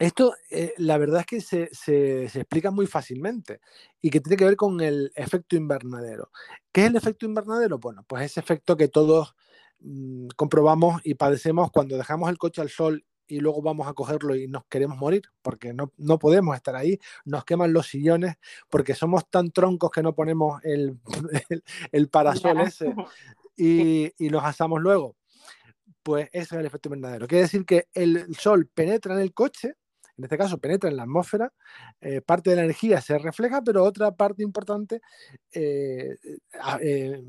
esto, la verdad es que se, se- se explica muy fácilmente y que tiene que ver con el efecto invernadero. ¿Qué es el efecto invernadero? Bueno, pues ese efecto que todos mm, comprobamos y padecemos cuando dejamos el coche al sol y luego vamos a cogerlo y nos queremos morir porque no, no podemos estar ahí, nos queman los sillones porque somos tan troncos que no ponemos el, <laughs> el, el parasol ese <laughs> y, y nos asamos luego. Pues ese es el efecto invernadero. Quiere decir que el sol penetra en el coche, en este caso penetra en la atmósfera, eh, parte de la energía se refleja, pero otra parte importante eh, eh,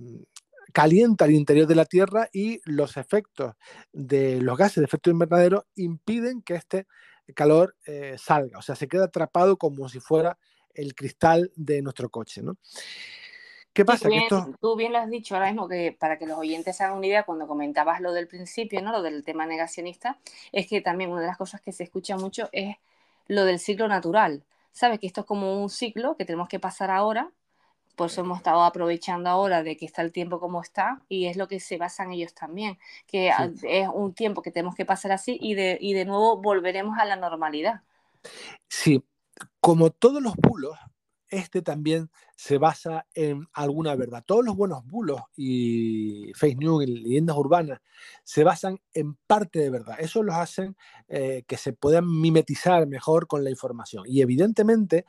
calienta el interior de la Tierra y los efectos de los gases de efecto invernadero impiden que este calor eh, salga, o sea, se queda atrapado como si fuera el cristal de nuestro coche, ¿no? ¿Qué pasa? tú Que bien, esto... tú bien lo has dicho ahora mismo, que para que los oyentes hagan una idea, cuando comentabas lo del principio, ¿no? Lo del tema negacionista, es que también una de las cosas que se escucha mucho es lo del ciclo natural. ¿Sabes? Que esto es como un ciclo que tenemos que pasar ahora, por eso hemos estado aprovechando ahora de que está el tiempo como está, y es lo que se basan ellos también, que Sí. es un tiempo que tenemos que pasar así y de, y de nuevo volveremos a la normalidad. Sí, como todos los bulos, este también se basa en alguna verdad. Todos los buenos bulos y fake news y leyendas urbanas se basan en parte de verdad. Eso los hacen eh, que se puedan mimetizar mejor con la información. Y evidentemente,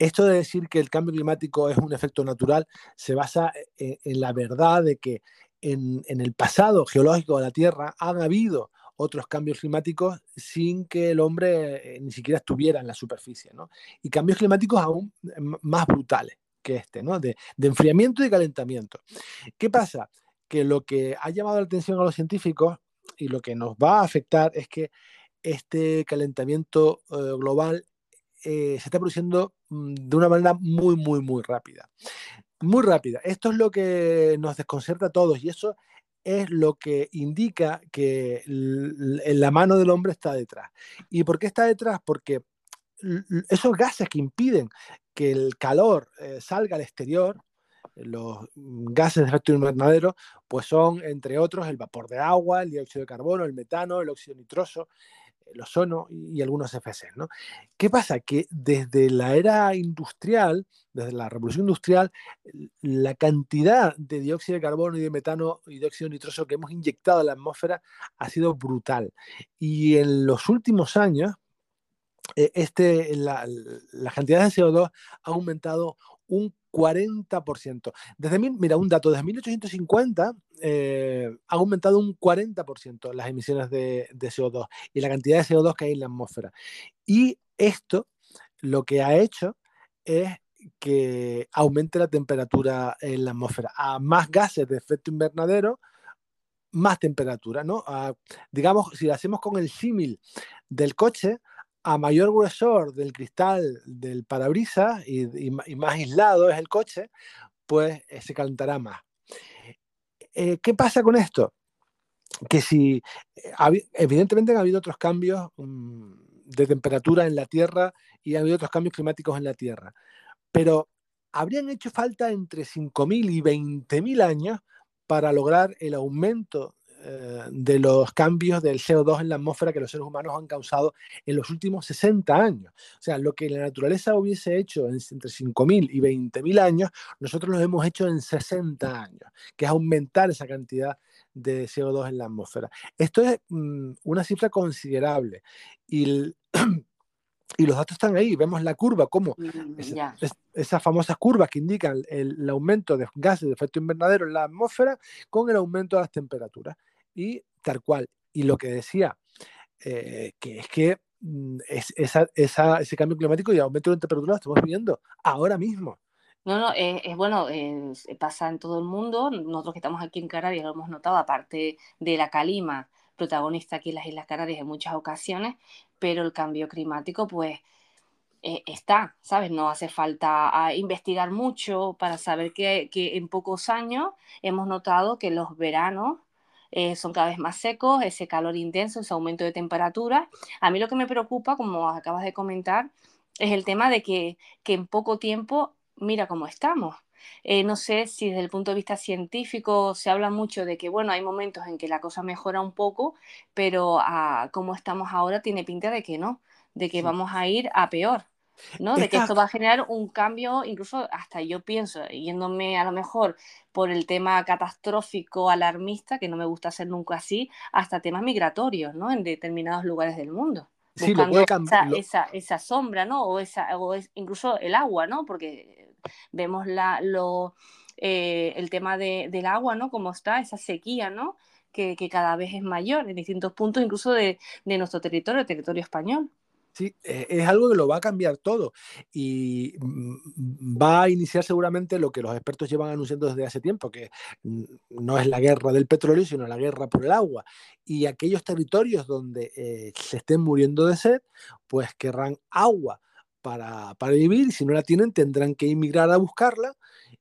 esto de decir que el cambio climático es un efecto natural se basa en, en la verdad de que en, el pasado geológico de la Tierra han habido otros cambios climáticos sin que el hombre eh, ni siquiera estuviera en la superficie, ¿no? Y cambios climáticos aún más brutales que este, ¿no? De, enfriamiento y calentamiento. ¿Qué pasa? Que lo que ha llamado la atención a los científicos y lo que nos va a afectar es que este calentamiento eh, global eh, se está produciendo mm, de una manera muy, muy, muy rápida. Muy rápida. Esto es lo que nos desconcerta a todos y eso es lo que indica que la mano del hombre está detrás. ¿Y por qué está detrás? Porque esos gases que impiden que el calor eh, salga al exterior, los gases de efecto invernadero, pues son, entre otros, el vapor de agua, el dióxido de carbono, el metano, el óxido nitroso, el ozono y, algunos FCs, ¿no? ¿Qué pasa? Que desde la era industrial, desde la revolución industrial, la cantidad de dióxido de carbono y de metano y de óxido nitroso que hemos inyectado a la atmósfera ha sido brutal. Y en los últimos años, eh, este, la, la cantidad de CO2 ha aumentado un 40%. Desde mira, un dato, desde 1850 eh, ha aumentado un 40% las emisiones de, de CO2 y la cantidad de CO2 que hay en la atmósfera. Y esto lo que ha hecho es que aumente la temperatura en la atmósfera. A más gases de efecto invernadero, más temperatura, ¿no? Digamos, si lo hacemos con el símil del coche, a mayor gruesor del cristal del parabrisas y, más aislado es el coche, pues eh, se calentará más. Eh, ¿Qué pasa con esto? Que si, eh, evidentemente han habido otros cambios mm, de temperatura en la Tierra y ha habido otros cambios climáticos en la Tierra, pero habrían hecho falta entre 5.000 y 20.000 años para lograr el aumento eh, de los cambios del CO2 en la atmósfera que los seres humanos han causado en los últimos 60 años. O sea, lo que la naturaleza hubiese hecho en- entre 5.000 y 20.000 años, nosotros lo hemos hecho en 60 años, que es aumentar esa cantidad de CO2 en la atmósfera. Esto es mm, una cifra considerable y, el- <clears throat> y los datos están ahí, vemos la curva, cómo Mm, es- es- esas famosas curvas que indican el, el aumento de gases de efecto invernadero en la atmósfera con el aumento de las temperaturas. Y tal cual. Y lo que decía, eh, que es que mm, es- ese cambio climático y aumento de temperatura lo estamos viviendo ahora mismo. No, no, es, es bueno, se pasa en todo el mundo. Nosotros que estamos aquí en Canarias lo hemos notado, aparte de la calima, protagonista aquí en las Islas Canarias en muchas ocasiones, pero el cambio climático, pues, eh, está, ¿sabes? No hace falta ah, investigar mucho para saber que, que en pocos años hemos notado que los veranos eh, son cada vez más secos, ese calor intenso, ese aumento de temperatura. A mí lo que me preocupa, como acabas de comentar, es el tema de que, que en poco tiempo, mira cómo estamos. Eh, no sé si desde el punto de vista científico se habla mucho de que, bueno, hay momentos en que la cosa mejora un poco, pero ah, como estamos ahora tiene pinta de que no, de que Sí. vamos a ir a peor, ¿no? De que esto va a generar un cambio, incluso hasta yo pienso, yéndome a lo mejor por el tema catastrófico, alarmista, que no me gusta ser nunca así, hasta temas migratorios, ¿no? En determinados lugares del mundo Sí, lo puede cam- esa, lo- esa, esa sombra, ¿no? O, esa, o es, incluso el agua, ¿no? Porque vemos la, lo, eh, el tema de, del agua, ¿no? Cómo está, esa sequía, ¿no? Que, que cada vez es mayor en distintos puntos, incluso de, de nuestro territorio, el territorio español. Sí, eh, es algo que lo va a cambiar todo y mm, va a iniciar seguramente lo que los expertos llevan anunciando desde hace tiempo, que no es la guerra del petróleo, sino la guerra por el agua. Y aquellos territorios donde eh, se estén muriendo de sed, pues querrán agua para, para vivir y si no la tienen tendrán que emigrar a buscarla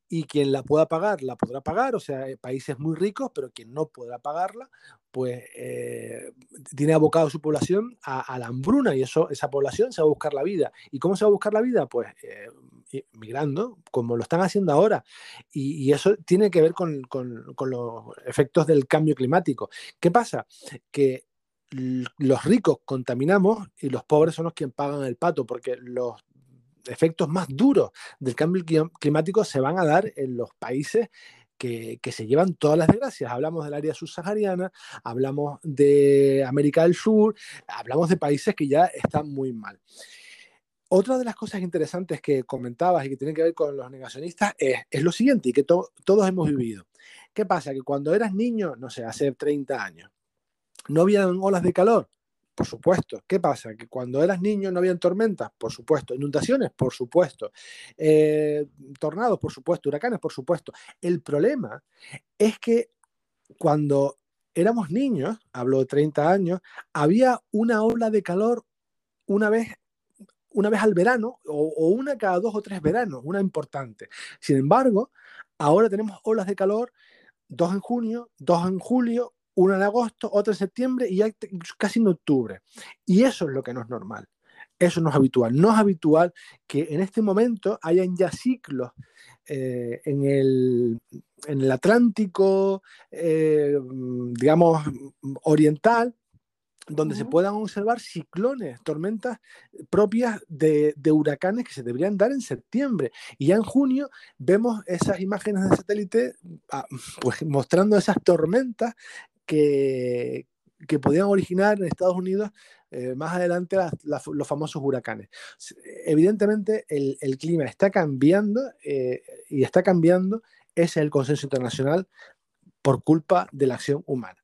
y quien la pueda pagar la podrá pagar, o sea, eh, países muy ricos, pero quien no podrá pagarla, pues eh, tiene abocado su población a, la hambruna y eso, esa población se va a buscar la vida. ¿Y cómo se va a buscar la vida? Pues eh, migrando, como lo están haciendo ahora. Y, eso tiene que ver con, con- con los efectos del cambio climático. ¿Qué pasa? Que los ricos contaminamos y los pobres son los quienes pagan el pato, porque los efectos más duros del cambio cli- climático se van a dar en los países que, que se llevan todas las desgracias. Hablamos del área subsahariana, hablamos de América del Sur, hablamos de países que ya están muy mal. Otra de las cosas interesantes que comentabas y que tienen que ver con los negacionistas es, es lo siguiente, y que to- todos hemos vivido. ¿Qué pasa? Que cuando eras niño, no sé, hace 30 años, no habían olas de calor. Por supuesto. ¿Qué pasa? Que cuando eras niño no habían tormentas, por supuesto. Inundaciones, por supuesto. Eh, tornados, por supuesto. Huracanes, por supuesto. El problema es que cuando éramos niños, hablo de 30 años, había una ola de calor una vez, una vez al verano o, o una cada dos o tres veranos, una importante. Sin embargo, ahora tenemos olas de calor, dos en junio, dos en julio, una en agosto, otra en septiembre y ya casi en octubre. Y eso es lo que no es normal. Eso no es habitual. No es habitual que en este momento hayan ya ciclos eh, en, el, en el Atlántico, eh, digamos, oriental, donde se puedan observar ciclones, tormentas propias de, de huracanes que se deberían dar en septiembre. Y ya en junio vemos esas imágenes de satélite ah, <laughs> pues, mostrando esas tormentas que, que podían originar en Estados Unidos eh, más adelante los famosos huracanes. Evidentemente el, clima está cambiando eh, y está cambiando, ese es el consenso internacional por culpa de la acción humana.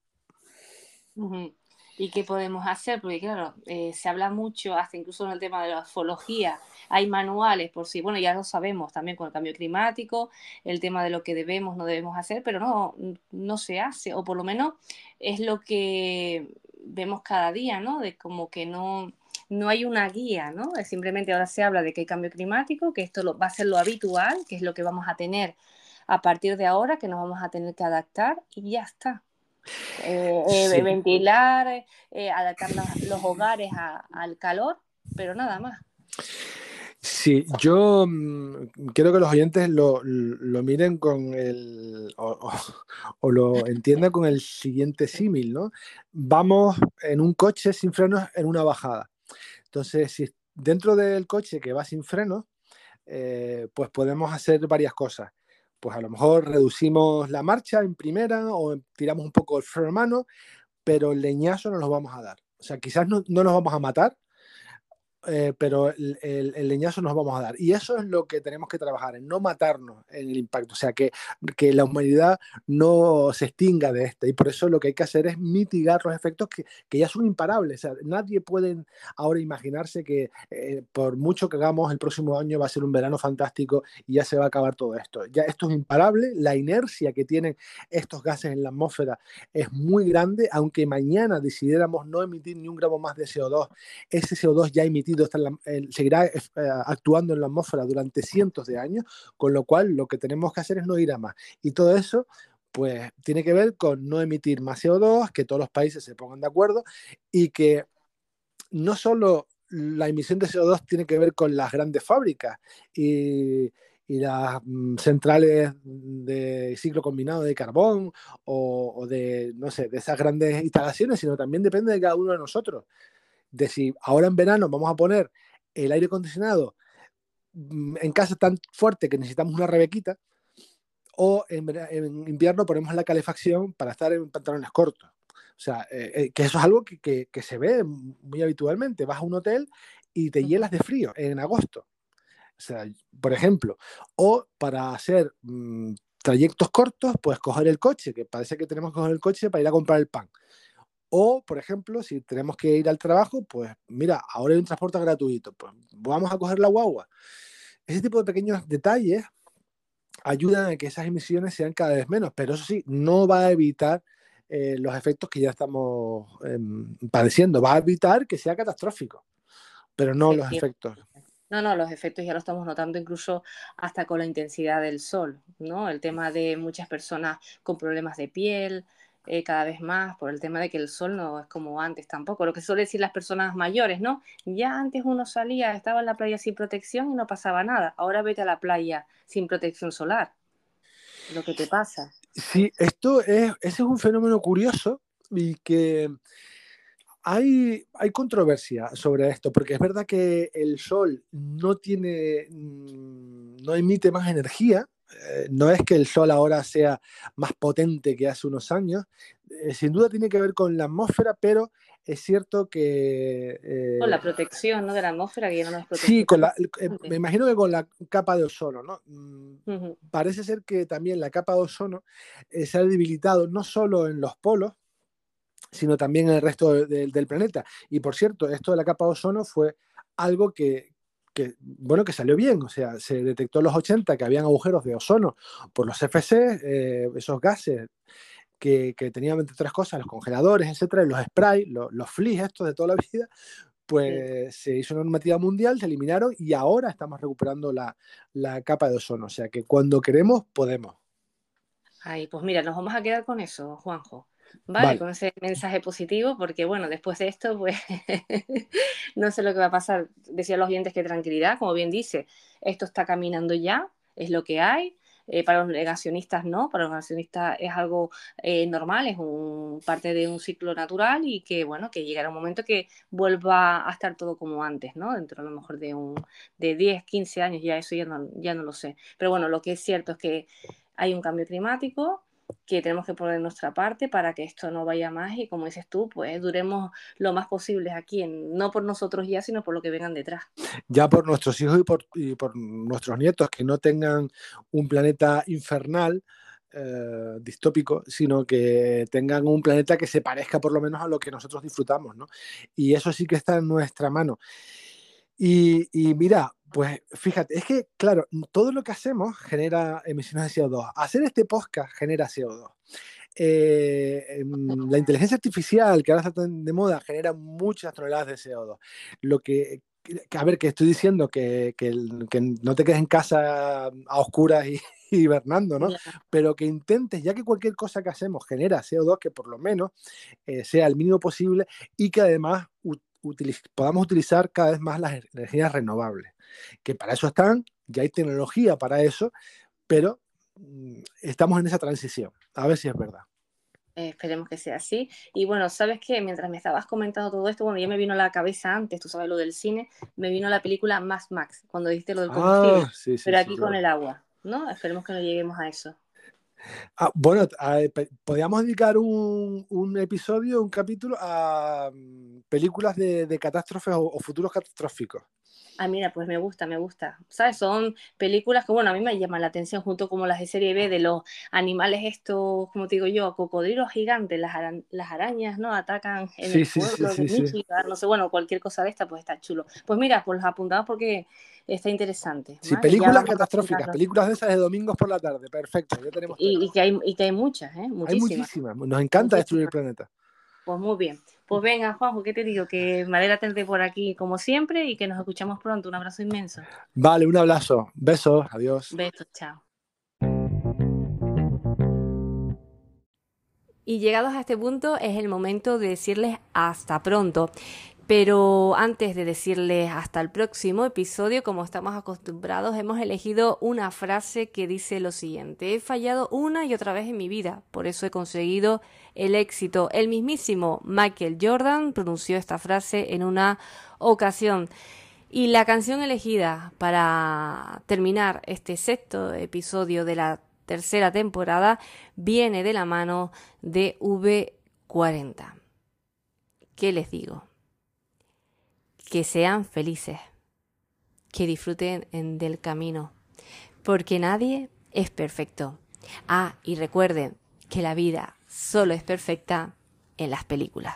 Ujú. ¿Y qué podemos hacer? Porque claro, eh, se habla mucho, hasta incluso en el tema de la ufología, hay manuales por sí, bueno, ya lo sabemos también con el cambio climático, el tema de lo que debemos, no debemos hacer, pero no, no se hace, o por lo menos es lo que vemos cada día, ¿no? De como que no, no hay una guía, ¿no? Simplemente ahora se habla de que hay cambio climático, que esto lo- va a ser lo habitual, que es lo que vamos a tener a partir de ahora, que nos vamos a tener que adaptar y ya está. Eh, eh, Sí. ventilar, eh, adaptar los, los hogares a- al calor, pero nada más. Sí, yo mm, quiero que los oyentes lo, lo miren con el, o, o- o lo entiendan con el siguiente símil, ¿no? Vamos en un coche sin frenos en una bajada. Entonces, si dentro del coche que va sin frenos, eh, pues podemos hacer varias cosas. Pues a lo mejor reducimos la marcha en primera o tiramos un poco el freno a mano, pero el leñazo no nos vamos a dar. O sea, quizás no, no nos vamos a matar, eh, pero el, leñazo nos vamos a dar. Y eso es lo que tenemos que trabajar, en no matarnos en el impacto, o sea, que, que la humanidad no se extinga de este. Y por eso lo que hay que hacer es mitigar los efectos que, que ya son imparables. O sea, nadie puede ahora imaginarse que eh, por mucho que hagamos el próximo año va a ser un verano fantástico y ya se va a acabar todo esto. Ya esto es imparable, la inercia que tienen estos gases en la atmósfera es muy grande, aunque mañana decidiéramos no emitir ni un gramo más de CO2, ese CO2 ya emitido seguirá eh, actuando en la atmósfera durante cientos de años, con lo cual lo que tenemos que hacer es no ir a más. Y todo eso pues tiene que ver con no emitir más CO2, que todos los países se pongan de acuerdo y que no solo la emisión de CO2 tiene que ver con las grandes fábricas y, y las mm, centrales de ciclo combinado de carbón o, o de, no sé, de esas grandes instalaciones, sino también depende de cada uno de nosotros. De si ahora en verano vamos a poner el aire acondicionado mm, en casa tan fuerte que necesitamos una rebequita, o en, invierno ponemos la calefacción para estar en pantalones cortos. O sea, eh, eh, que eso es algo que, que- que se ve muy habitualmente. Vas a un hotel y te hielas de frío en agosto. O sea, por ejemplo, o para hacer mm, trayectos cortos, pues coger el coche, que parece que tenemos que coger el coche para ir a comprar el pan. O, por ejemplo, si tenemos que ir al trabajo, pues mira, ahora hay un transporte gratuito, pues vamos a coger la guagua. Ese tipo de pequeños detalles ayudan a que esas emisiones sean cada vez menos, pero eso sí, no va a evitar eh, los efectos que ya estamos em, padeciendo, va a evitar que sea catastrófico, pero no los efectos. No, no, los efectos ya lo estamos notando incluso hasta con la intensidad del sol, ¿no? El tema de muchas personas con problemas de piel, eh, cada vez más, por el tema de que el sol no es como antes tampoco. Lo que suelen decir las personas mayores, ¿no? Ya antes uno salía, estaba en la playa sin protección y no pasaba nada. Ahora vete a la playa sin protección solar. Lo que te pasa. Sí, esto es, ese es un fenómeno curioso y que hay, hay controversia sobre esto, porque es verdad que el sol no tiene, mm, no emite más energía. Eh, no es que el sol ahora sea más potente que hace unos años. eh, sin duda tiene que ver con la atmósfera, pero es cierto que... eh, Con la protección, ¿no? De la atmósfera, que ya no nos protege. Sí, con la, me imagino que con la capa de ozono, ¿no? Mm. Parece ser que también la capa de ozono se ha debilitado no solo en los polos, sino también en el resto de- de- del planeta. Y por cierto, esto de la capa de ozono fue algo que, que, bueno, que salió bien. O sea, se detectó en los 80 que habían agujeros de ozono por los FC, eh, esos gases que, que tenían entre otras cosas, los congeladores, etcétera, y los sprays, los, los fleas estos de toda la vida, pues se hizo una normativa mundial, se eliminaron y ahora estamos recuperando la, la capa de ozono. O sea que cuando queremos, podemos. Ay, pues mira, nos vamos a quedar con eso, Juanjo. Vale, Vale. con ese mensaje positivo, porque bueno, después de esto, pues <laughs> no sé lo que va a pasar. Decía los oyentes que tranquilidad, como bien dice, esto está caminando ya, es lo que hay. Eh, para los negacionistas no, para los negacionistas es algo eh, normal, es un, parte de un ciclo natural y que bueno, que llegará un momento que vuelva a estar todo como antes, ¿no? Dentro a lo mejor de un de 10, 15 años, ya eso ya no, ya no lo sé. Pero bueno, lo que es cierto es que hay un cambio climático que tenemos que poner nuestra parte para que esto no vaya más y como dices tú, pues duremos lo más posible aquí, no por nosotros ya, sino por lo que vengan detrás. Ya por nuestros hijos y por, y por nuestros nietos, que no tengan un planeta infernal, eh, distópico, sino que tengan un planeta que se parezca por lo menos a lo que nosotros disfrutamos, ¿no? Y eso sí que está en nuestra mano. Y, y mira, pues fíjate, es que, claro, todo lo que hacemos genera emisiones de CO2. Hacer este podcast genera CO2. Eh, em, la inteligencia artificial, que ahora está tan de moda, genera muchas toneladas de CO2. Lo que, a ver, que estoy diciendo que, que el- que no te quedes en casa a oscuras y, <laughs> hibernando, ¿no? Pero que intentes, ya que cualquier cosa que hacemos genera CO2, que por lo menos eh, sea el mínimo posible y que además utiliz- podamos utilizar cada vez más las e- energías renovables. Que para eso están, ya hay tecnología para eso, pero mm, estamos en esa transición. A ver si es verdad. Eh, esperemos que sea así. Y bueno, sabes que mientras me estabas comentando todo esto, bueno, ya me vino a la cabeza antes, tú sabes lo del cine, me vino la película Max Max, cuando dijiste lo del combustible, Ah, sí, sí, pero sí, aquí con el agua, ¿no? Esperemos que no lleguemos a eso. Ah, bueno, pe- podríamos dedicar un, episodio, un capítulo a mm, películas de, de catástrofes o, o futuros catastróficos. Ah, mira, pues me gusta, me gusta. ¿Sabes? Son películas que, bueno, a mí me llaman la atención, junto como las de serie B, de los animales estos, como te digo yo, cocodrilos gigantes, las, las arañas, ¿no? Atacan en Sí, el sí, sí, pueblo de sí, sí. Michigan, no sé, bueno, cualquier cosa de esta, pues está chulo. Pues mira, pues los apuntamos porque está interesante. Sí, películas catastróficas, películas de esas de domingos por la tarde. Perfecto, ya tenemos. Y, que hay, y que hay muchas, ¿eh? Hay Muchísimas. muchísimas. Nos encanta destruir el planeta. Pues muy bien. Pues venga, Juanjo, ¿qué te digo? Que me alegra tenerte por aquí como siempre y que nos escuchamos pronto. Un abrazo inmenso. Vale, un abrazo. Besos. Adiós. Besos, chao. Y llegados a este punto es el momento de decirles hasta pronto. Pero antes de decirles hasta el próximo episodio, como estamos acostumbrados, hemos elegido una frase que dice lo siguiente. He fallado una y otra vez en mi vida, por eso he conseguido el éxito. El mismísimo Michael Jordan pronunció esta frase en una ocasión. Y la canción elegida para terminar este sexto episodio de la tercera temporada viene de la mano de V40. ¿Qué les digo? Que sean felices, que disfruten en- del camino, porque nadie es perfecto. Ah, y recuerden que la vida solo es perfecta en las películas.